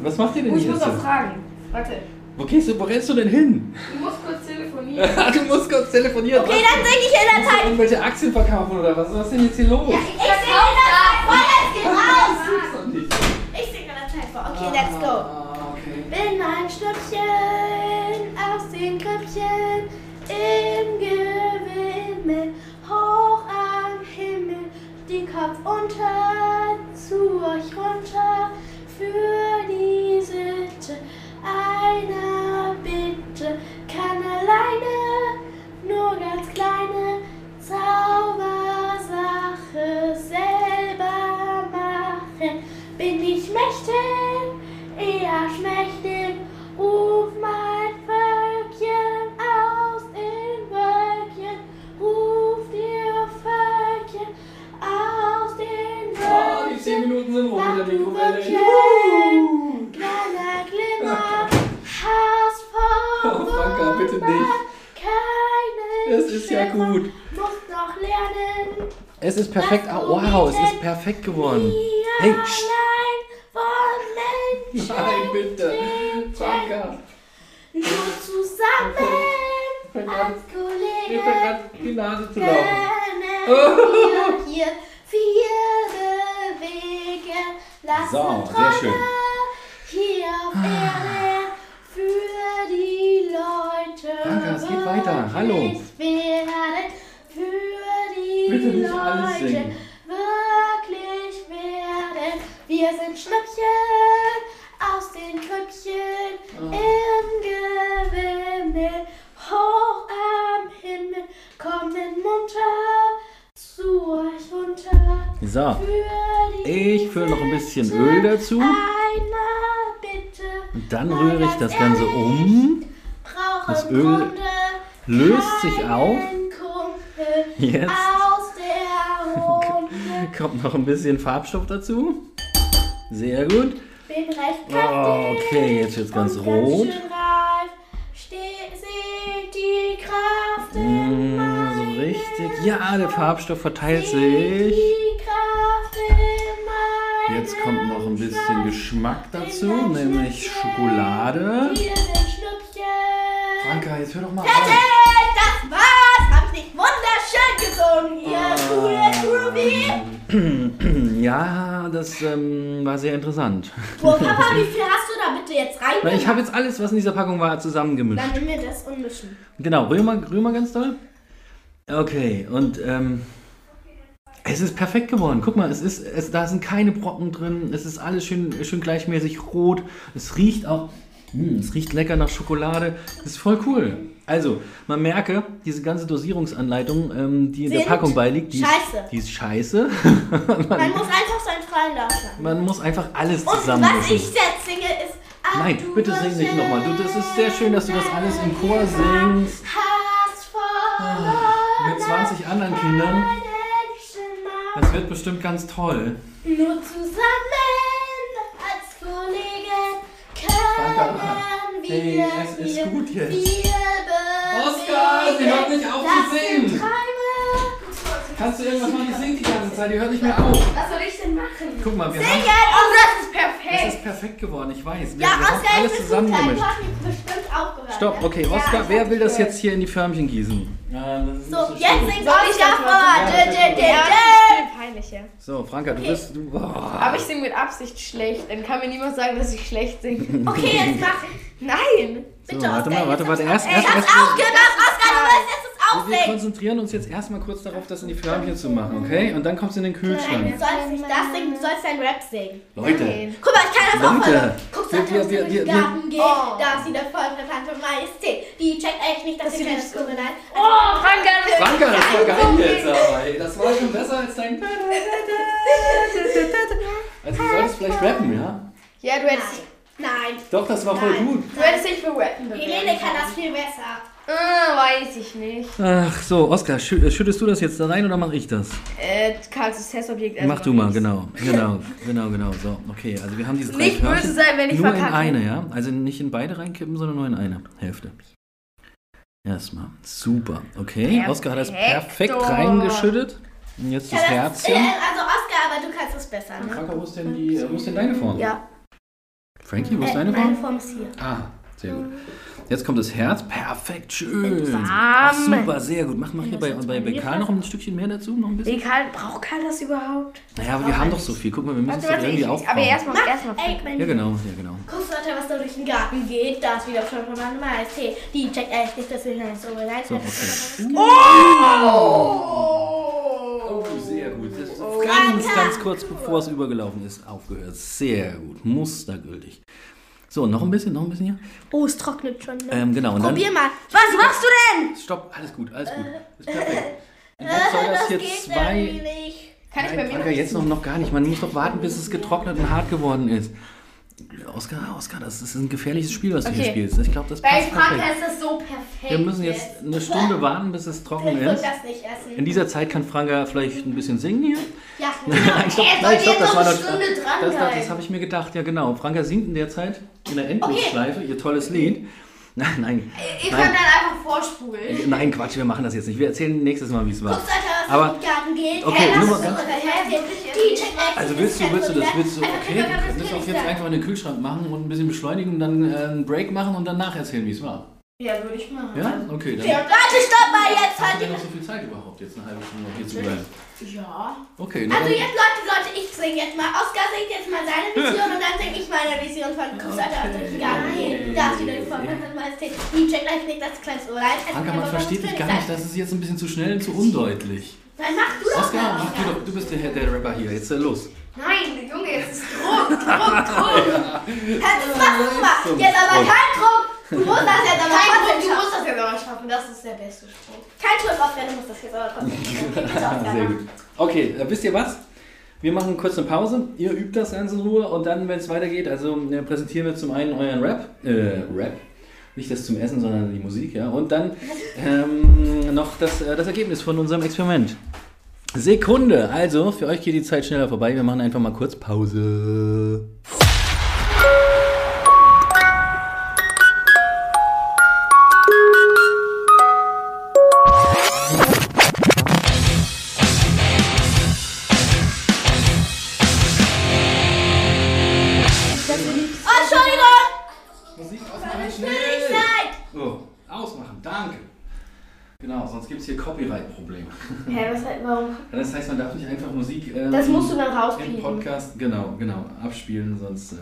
Was macht ihr denn Oh, ich hier? muss noch fragen. Warte. Wo gehst du, wo rennst du denn hin? Du musst kurz telefonieren. *laughs* du musst kurz telefonieren. Okay, dann sing ich in der Zeit. irgendwelche Aktien verkaufen oder was? Was ist denn jetzt hier los? Ich sing in der Zeit vor, jetzt geht *laughs* raus! Ich sing in der Zeit vor. Okay, let's go. Ah, okay. Bin ein Schnüppchen Kopf unter, zu euch runter, ja gut. Musst noch lernen, Es ist perfekt. Ah, wow, es ist perfekt geworden. Hey, pst. allein von Menschen Nein, bitte. Franka. nur zusammen als Kollegen fängt gerade die Nase zu laufen. *laughs* wir hier viel bewegen. Lass So, sehr schön. hier auf Erden für die Leute Franka, es geht weiter. Hallo. wirklich werden. Für die Bitte nicht Leute alles singen. wirklich werden. Wir sind Schnüppchen aus den Krüppchen Oh. im Gewimmel, hoch am Himmel, kommen munter zu euch runter. So, Für ich fülle noch ein bisschen Öl dazu. Und dann rühre ich das Ganze um. Das Öl löst sich auf. Jetzt. Kommt noch ein bisschen Farbstoff dazu. Sehr gut. Bin recht Oh, okay, jetzt wird's ganz und rot. Ganz schön reif. Steh, seht die Kraft in Mm, so richtig. Ja, der Farbstoff verteilt sich. Jetzt kommt noch ein bisschen. Geschmack dazu, nämlich. Schokolade. Franka, jetzt hör doch mal Fertig, auf. das war's. Hab ich nicht wunderschön gesungen, ihr cool Groovy. *clears throat* Ja, das ähm, war sehr interessant. Boah, Papa, wie viel hast du da bitte jetzt rein? Ich habe jetzt alles, was in dieser Packung war, zusammengemischt. Dann nimm mir das und mischen. Genau, rühr mal, rühr mal ganz doll. Okay, und ähm, es ist perfekt geworden. Guck mal, es ist, es, da sind keine Brocken drin. Es ist alles schön, schön gleichmäßig rot. Es riecht auch, hm, es riecht lecker nach Schokolade. Das ist voll cool. Also, man merke, diese ganze Dosierungsanleitung, ähm, die in der Packung beiliegt, die scheiße. ist, die ist scheiße. *laughs* Man muss einfach seinen freien lassen. Man muss einfach alles Und was zusammenmischen. ich jetzt singe ist. Nein, du bitte sing nicht nochmal. Du, das ist sehr schön, dass du das alles im Chor singst. Vor Mit 20 anderen Kindern. Das wird bestimmt ganz toll. Nur zusammen als Kollegen können wir hey, es ist gut jetzt. Oskar, sie hört nicht auf zu Das singen. Kannst du irgendwas machen? Die singt die ganze Zeit, die hört nicht mehr auf. Was soll ich denn machen? Guck mal, wir Singen! haben. Oh, das ist perfekt. ist perfekt geworden, ich weiß. Wir, Ja, haben Oskar, alles. Du zusammengemischt. hast mich bestimmt auch gehört. Stopp, okay, Ja, Oskar, ich wer will das jetzt hier in die Förmchen gießen? Ja, das So, jetzt schwierig. singt Soll ich Oskar das mal vor. machen? Dä, dä, dä, Ja, dä. das ist viel peinlicher. So, Franka, du bist. Du, boah. Aber ich singe mit Absicht schlecht. Dann kann mir niemand sagen, dass ich schlecht singe. Okay, jetzt mach. Nein. So, Bitte, warte Oskar, mal, warte, warte. Erst, erst, Ich erst. hab's auch gemacht, Oskar, du musst jetzt das Wir konzentrieren uns jetzt erstmal kurz darauf, das in die Förmchen zu machen, okay? Und dann kommst du in den Nein, Kühlschrank. du sollst nicht das singen, du sollst dein Rap singen. Leute, Nein. Guck mal, ich kann das auch Leute, voll. Guck, wir- so, wir- wir, wir- Garten geht, Oh. da ist sie der volle Tante Majestät. Die checkt echt nicht, dass Das sie keine ich Kurve nein. Oh, Franka, das war geil jetzt aber. ey. Das war schon besser als dein. *laughs* Also, du solltest vielleicht rappen, ja? Ja, du hättest, Nein. Doch, das war voll Nein. gut. du hättest dich für Rappen bewerben. Helene kann das viel besser. Ah, weiß ich nicht. Ach so, Oskar, schü schüttest du das jetzt da rein oder mache ich das? Äh, Karls das Testobjekt. also Mach du mal, genau. *laughs* Genau, genau, genau. So, okay, also wir haben diese drei Nicht böse Förmchen. sein, wenn ich Nur in verkacke. eine, ja? Also nicht in beide reinkippen, sondern nur in eine Hälfte. Erstmal. Super. Okay. Oskar hat das perfekt reingeschüttet. Und jetzt das Ja, das, äh, Herzchen. also Oskar, aber du kannst es besser, ne? Franka, wo ist denn, die, äh, wo ist denn deine Form? Ja. Frankie, wo ist Äh, deine meine Form? Form ist hier. Ah, sehr gut. Jetzt kommt das Herz. Perfekt, schön. Warm. Ach, super, sehr gut. Mach, mach hier bei, bei, bei Karl noch ein Stückchen mehr dazu, noch ein bisschen. Nee, Karl, braucht Karl das überhaupt? Naja, aber wir haben doch so viel. Guck mal, wir müssen es doch irgendwie aufbauen. aber erstmal, erstmal. Ja, genau, ja, genau. Guckst du, Alter, was da durch den Garten geht? Da ist wieder schon von meiner Majestät. Die checkt echt nicht, dass ich nicht so bereit So, bin. okay. Oh! Oh, sehr gut, Das ist ganz, ganz kurz bevor es übergelaufen ist, aufgehört. Sehr gut. Mustergültig. So, noch ein bisschen, noch ein bisschen hier. Oh, es trocknet schon. Ne? Ähm, genau. Und dann, Probier mal. Was machst du denn? Stopp, alles gut, alles gut. Ist perfekt. Und jetzt soll das hier zwei. nicht. Kann ich bei mir noch jetzt noch, noch gar nicht. Man muss doch warten, bis es getrocknet und hart geworden ist. Oskar, Oskar, das ist ein gefährliches Spiel, was du hier Okay. spielst. Ich glaube, das Bei passt Franka perfekt. ist das so perfekt. Wir müssen jetzt eine Stunde warten, bis es trocken Ich ist. das nicht essen. In dieser Zeit kann Franka vielleicht ein bisschen singen hier. Ja, *laughs* soll stopp, jetzt das war eine noch. Stunde Das, das, dranbleiben. das habe ich mir gedacht, ja genau. Franka singt in der Zeit in der Endlosschleife ihr tolles Lied. *laughs* Nein, nein. Ihr Nein. könnt dann einfach vorspulen. Nein, Quatsch, wir machen das jetzt nicht. Wir erzählen nächstes Mal, wie es war. Guckst Alter, was Aber- Garten geht. Okay, Hey, nur mal ganz- erzählen. Also willst du, willst du das, willst du, okay, wir können das auch jetzt einfach in den Kühlschrank machen und ein bisschen beschleunigen und dann einen Break machen und dann nacherzählen, wie es war. Ja, würde ich machen. Ja? Okay, dann Ja, Leute, stopp mal jetzt hast du halt. denn noch so viel Zeit überhaupt, jetzt eine halbe Stunde noch hier zu bleiben? Ja. Okay, Also dann, jetzt, Leute, Leute, ich singe jetzt mal. Oskar singt jetzt mal seine Vision und dann singe ich meine Vision von was in den Garten geht. Da ist wieder die Form von Majestät. Die Check gleich nicht das. Es kann man aber versteht dich gar nicht, das ist jetzt ein bisschen zu schnell und zu undeutlich. Dann mach du das Oskar, mal. mach du doch, du bist der, der Rapper hier, jetzt äh, los. Nein, Junge, jetzt ist Druck, Druck, Druck. *laughs* Das machst du mal. Jetzt aber kein Druck. Du musst das jetzt aber Kein trotzdem du schaffen. musst das jetzt aber schaffen. Das ist der beste Spruch. Kein Druck, Oskar, du musst das jetzt aber trotzdem schaffen. *laughs* Sehr gut. Okay, äh, wisst ihr was? Wir machen kurz eine Pause. Ihr übt das ganz in Ruhe und dann, wenn es weitergeht, also äh, präsentieren wir zum einen euren Rap. Äh, Rap. Nicht das zum Essen, sondern die Musik, ja. Und dann *laughs* ähm, noch das, äh, das Ergebnis von unserem Experiment. Sekunde. Also, für euch geht die Zeit schneller vorbei. Wir machen einfach mal kurz Pause. Copyright-Probleme. Hä, was warum? *laughs* Das heißt, man darf nicht einfach Musik ähm, Das musst du dann im rauspiepen. Podcast, genau, genau, abspielen, sonst. Ähm,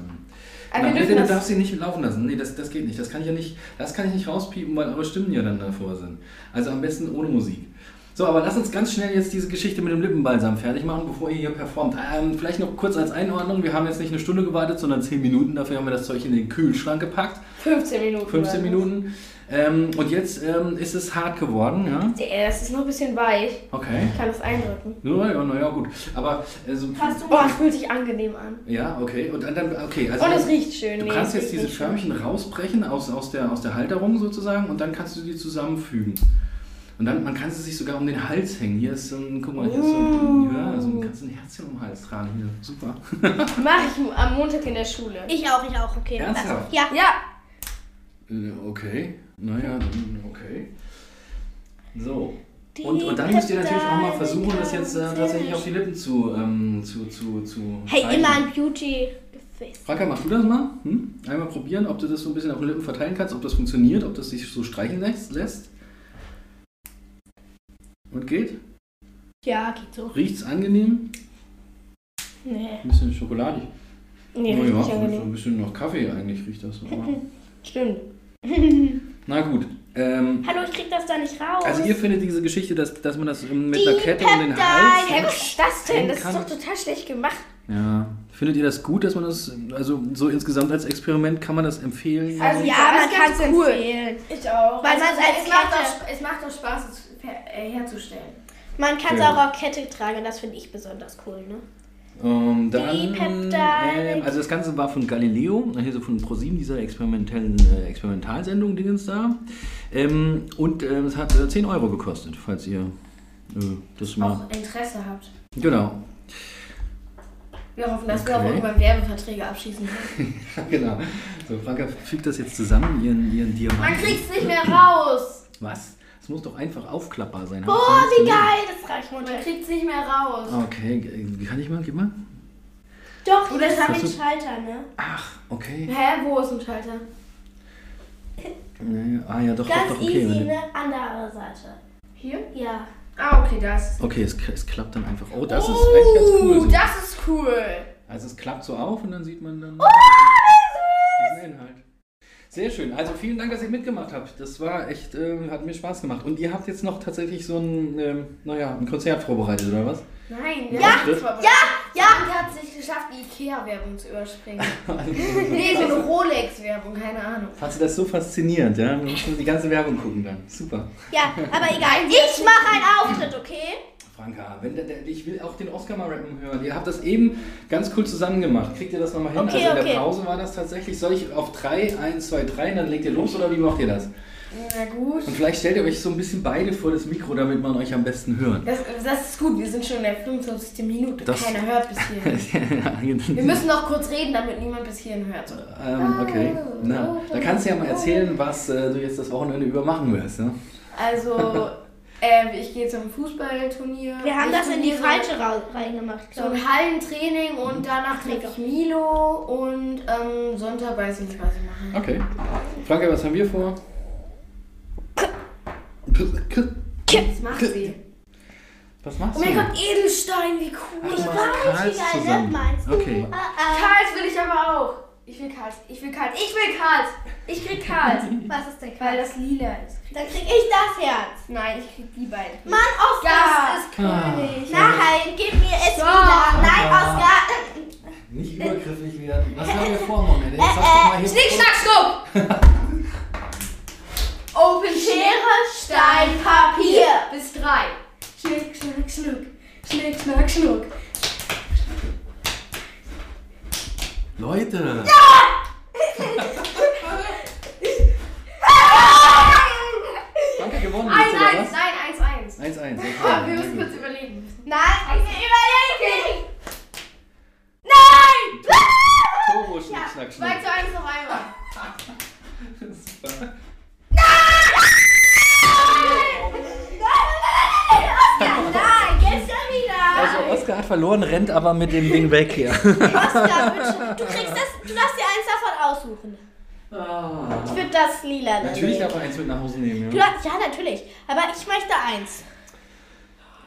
Aber genau, wir dürfen du das- darfst sie nicht laufen lassen. Nee, das, das geht nicht. Das kann ich ja nicht, das kann ich nicht rauspiepen, weil eure Stimmen ja dann davor sind. Also am besten ohne Musik. So, aber lass uns ganz schnell jetzt diese Geschichte mit dem Lippenbalsam fertig machen, bevor ihr hier performt. Ähm, vielleicht noch kurz als Einordnung: Wir haben jetzt nicht eine Stunde gewartet, sondern 10 Minuten. Dafür haben wir das Zeug in den Kühlschrank gepackt. 15 Minuten. 15 Minuten. Ähm, und jetzt ähm, ist es hart geworden, ja? Ja, das ist noch ein bisschen weich. Okay. Ich kann das eindrücken. Naja, naja, gut. Aber, also, Oh, es fühlt sich angenehm an. ja, okay. Und dann, okay. Also, Und es riecht schön. Du Nee, kannst es jetzt diese nicht schön. Förmchen rausbrechen aus, aus, der, aus der Halterung sozusagen und dann kannst du die zusammenfügen. Und dann man kann sie sich sogar um den Hals hängen. Hier ist so ein, guck mal, hier ist so ein, ja, so ein, kannst du ein Herzchen um den Hals tragen. Hier, super. *laughs* Mach ich am Montag in der Schule. Ich auch, ich auch, okay. Ernsthaft? Ja. Ja, Äh, Okay, naja, okay. So. Und, und dann müsst ihr natürlich auch mal versuchen, das jetzt äh, tatsächlich auf die Lippen zu, ähm, zu, zu, zu Hey, streichen. immer ein Beauty-Gefäß. Franka, machst du das mal? Hm? Einmal probieren, ob du das so ein bisschen auf den Lippen verteilen kannst, ob das funktioniert, ob das sich so streichen lässt. Und geht? Ja, geht so. Riecht's angenehm? nee. Ein bisschen schokoladig. Nee, riecht ja, nicht so angenehm. ein bisschen nach Kaffee eigentlich riecht das. *laughs* Stimmt. *laughs* Na gut. Ähm, Hallo, ich krieg das da nicht raus. also ihr findet diese Geschichte, dass, dass man das ähm, mit Die einer Kette um den. Hals... Hä, was ist das denn? Das ist doch total schlecht gemacht. Ja. Findet ihr das gut, dass man das, also so insgesamt als Experiment, kann man das empfehlen? Also, ja, das man kann es cool. empfehlen. Ich auch. Weil Also, man's als es, macht Kette- doch, es macht doch Spaß, es äh, herzustellen. Man kann es Sehr auch auf Kette tragen, das finde ich besonders cool, ne? Ähm, dann, ähm, also das Ganze war von Galileo, hier so von ProSieben, dieser experimentellen äh, Experimentalsendung, Dingens da. Ähm, und ähm, es hat äh, 10 Euro gekostet, falls ihr äh, das mal... Auch Interesse habt. Genau, Wir hoffen, dass wir Okay. auch irgendwann Werbeverträge abschließen können. *laughs* genau. So, Franka fügt das jetzt zusammen, ihren, ihren Diamant. Man kriegt's nicht mehr raus. Was? Es muss doch einfach aufklappbar sein. Boah, wie das geil, das reicht Man mir. kriegt's nicht mehr raus. gesehen? Okay, kann ich mal, gib mal. Doch, Oder das hab habe ich ich- Schalter, ne? Ach, okay. Hä, wo ist ein Schalter? Naja, ah ja, doch, Ganz doch, doch, okay. easy, ne? Andere Seite. Hier? Ja. Ah, okay, das. Okay, es, es klappt dann einfach. Oh, das ist eigentlich ganz cool. So. das ist cool. Also es klappt so auf und dann sieht man dann Oh, diesen Inhalt. Sehr schön. Also vielen Dank, dass ihr mitgemacht habt. Das war echt, äh, hat mir Spaß gemacht. Und ihr habt jetzt noch tatsächlich so ein, ähm, naja, ein Konzert vorbereitet, oder was? Nein, Ja, ja, ja, ja, hat es nicht geschafft, die Ikea-Werbung zu überspringen. *laughs* nee, so eine Rolex-Werbung, keine Ahnung. Fand sie das so faszinierend, ja? Wir müssen die ganze Werbung gucken dann. Super. Ja, aber egal. Ich mache einen Auftritt, okay? Franka, wenn der, der, ich will auch den Oscar mal rappen hören. Ihr habt das eben ganz cool zusammen gemacht. Kriegt ihr das nochmal hin? Okay, also in der okay. Pause war das tatsächlich. Soll ich auf 3, 1, 2, 3, dann legt ihr los oder wie macht ihr das? Na gut. Und vielleicht stellt ihr euch so ein bisschen beide vor das Mikro, damit man euch am besten hört. Das, das ist gut, wir sind schon in der 55. Minute. Das- Keiner hört bis hierhin. *laughs* Wir Wir müssen noch kurz reden, damit niemand bis hierhin hört. Ähm, okay. Na, da kannst du ja mal erzählen, was äh, du jetzt das Wochenende über machen wirst. Ne? Also, äh, ich gehe zum Fußballturnier. Wir haben Ich das in die falsche Ra- reingemacht, So ein. Hallentraining und danach treffe ich Milo und ähm, Sonntag weiß ich nicht, was ich mache. Okay. Franka, was haben wir vor? Was macht sie? Was machst Oh du? mein Gott, Edelstein, wie Ach, cool. du machst Karls geil, zusammen. Meinst du? Okay. Ah, ah. Karls will ich aber auch. Ich will Karls, ich will Karls, ich will Karls. Ich krieg Karls. *laughs* Was ist denn Weil Karl? das lila ist. Dann krieg ich das Herz. Nein, ich krieg die beiden. Mann, Oscar! Das ist Ah. König. Nein, gib mir es So. wieder. Nein, Oscar. Nicht übergriffig werden. Was haben wir vor, Moment? Jetzt Äh, sag doch mal hier. Schnick, schnack, schnuck. *laughs* Open Schere, Stein, Papier. bis drei. Schnick, schnack, schnuck. Schnick, schnack, schnuck. Leute! Danke gewonnen jetzt, Eins, oder eins, was? nein, eins, eins. 1-1. Okay. Ah, wir müssen kurz überlegen. Nein, ich überlege. Nein! Turbo, Schnick, Schnack, 2 Schnuck. zu 1 noch einmal. *laughs* Super. Oscar, Also Oskar hat verloren, rennt aber mit dem Ding weg hier. *laughs* Oscar, bitte. Du kriegst das, du darfst dir eins davon aussuchen. Ah. Ich würde das lila nehmen. Natürlich darf er eins mit nach Hause nehmen, Du ja. darfst, ja, natürlich. Aber ich möchte eins.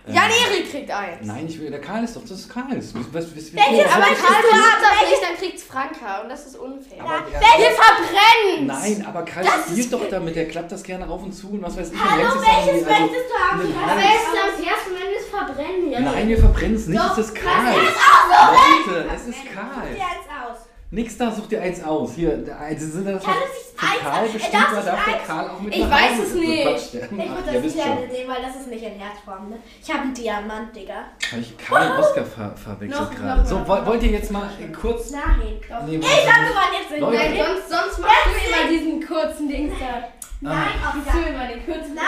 Jan Erik kriegt eins. Nein, ich will, der Karl ist doch, das ist Karls. Was, was, was, Welches? Aber Karl ich will macht das welches? nicht, dann kriegt's Franka und das ist unfair. Aber der- Wir verbrennen! Nein, aber Karl Das spielt doch damit, der klappt das gerne auf und zu und was weiß ich. Hallo, welches möchtest du haben? du am ersten, wir es verbrennen? Ja, Nein, wir verbrennen es nicht, Doch, es ist Karl. das ist auch so. Leute, es ist Karl. Nix da, such dir eins aus. Hier, da- also sind das Kann Karl er bestimmt war, eins- Karl auch mit Ich weiß Hause. es nicht. Ich würde das nicht gerne sehen, weil das ist nicht in Herzform. Ne? Ich habe einen Diamant, Digga. Habe ich Karl und Oskar ver verwechselt gerade. So, wollt ihr jetzt mal kurz... Nein. Nee, Ich sag, wir wollen jetzt Leute. Nein, sonst, sonst machst du immer diesen kurzen Dings da. Nein, Ah. Oscar. Zu immer den kurzen Nein.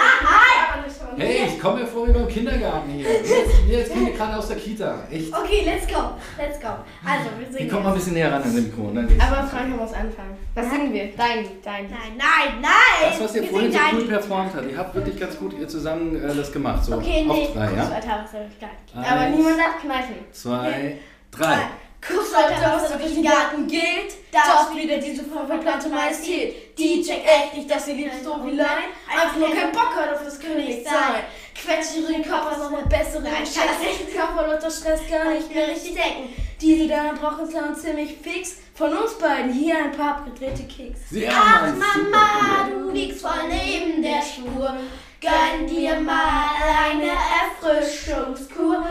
Hey, ich komme mir vor wie beim Kindergarten hier. Jetzt, jetzt kommen wir gerade aus der Kita. Echt. Okay, let's go. Let's go. Also, wir Hier singen kommt mal ein jetzt. bisschen näher ran an den Nein, nicht. Aber Franka muss anfangen. Was singen wir? Dein dein. Nein, nein, nein. Das, was ihr Wir vorhin so cool dein- performt habt, ihr habt wirklich ganz gut ihr zusammen äh, das gemacht. So Okay, nee. auf drei, ja? Nicht. Aber Eins, niemand darf kneifen. zwei, drei. Kuss, was da durch den Garten geht. Da ist wieder diese verplante Majestät. Die checkt echt nicht, dass sie liebt so wie Lein. Einfach nur keinen Bock hat auf das Königsein. Quetscht ihren Körper aus noch mal bessere Nein, Scheiß echt Körper unter Stress gar nicht mehr richtig denken. Diese da brauchen es ziemlich fix. Von uns beiden hier ein paar abgedrehte Kicks. Sehr Ach Mama, du liegst voll neben der Spur. Gönn dir mal eine Erfrischungskur.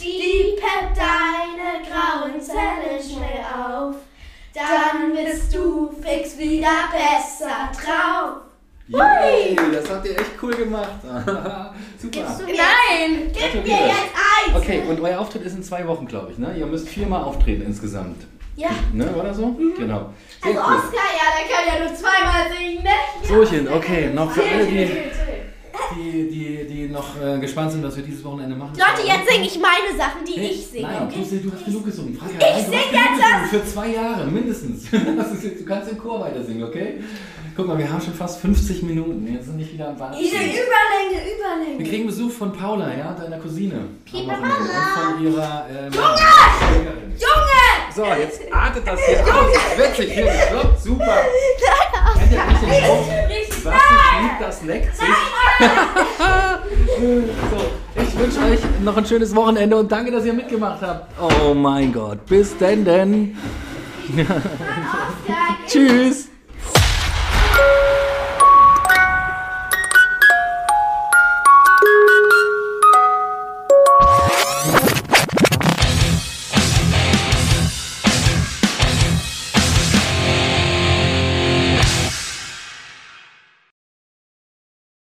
Die peppt deine grauen Zellen schnell auf. Dann bist du fix wieder besser drauf. Yay, das habt ihr echt cool gemacht. *laughs* Super. Gibst du mir Nein! Gib mir jetzt eins! Okay, und euer Auftritt ist in zwei Wochen, glaube ich, ne? Ihr müsst viermal auftreten insgesamt. Ja. Ne, oder so? Genau. Sehr Also cool. Oscar, ja, der kann ja nur zweimal singen, ne? Sochen, okay, noch für alle, die. Die, die, die noch äh, gespannt sind, was wir dieses Wochenende machen. Leute, jetzt singe ich meine Sachen, die Nee, ich singe, Nein, okay? du, du hast genug gesungen. Franka, nein, du hast sing genug jetzt. Für zwei Jahre, mindestens. *laughs* Du kannst im Chor weiter singen, okay? Guck mal, wir haben schon fast 50 Minuten. Jetzt sind nicht wieder am Warten. Diese Überlänge, Wir Überlänge. kriegen Besuch von Paula, ja, deiner Cousine. Wochenende. Und von ihrer ähm, Schwägerin. Junge! So, jetzt artet das hier *laughs* aus. Jetzt wird sich hier. Super. *laughs* Kennt ihr nicht den Spruch? Was sich liebt, das neckt sich. *laughs* so, ich wünsche euch noch ein schönes Wochenende und danke, dass ihr mitgemacht habt. Oh mein Gott. Bis denn denn. *laughs* Tschüss.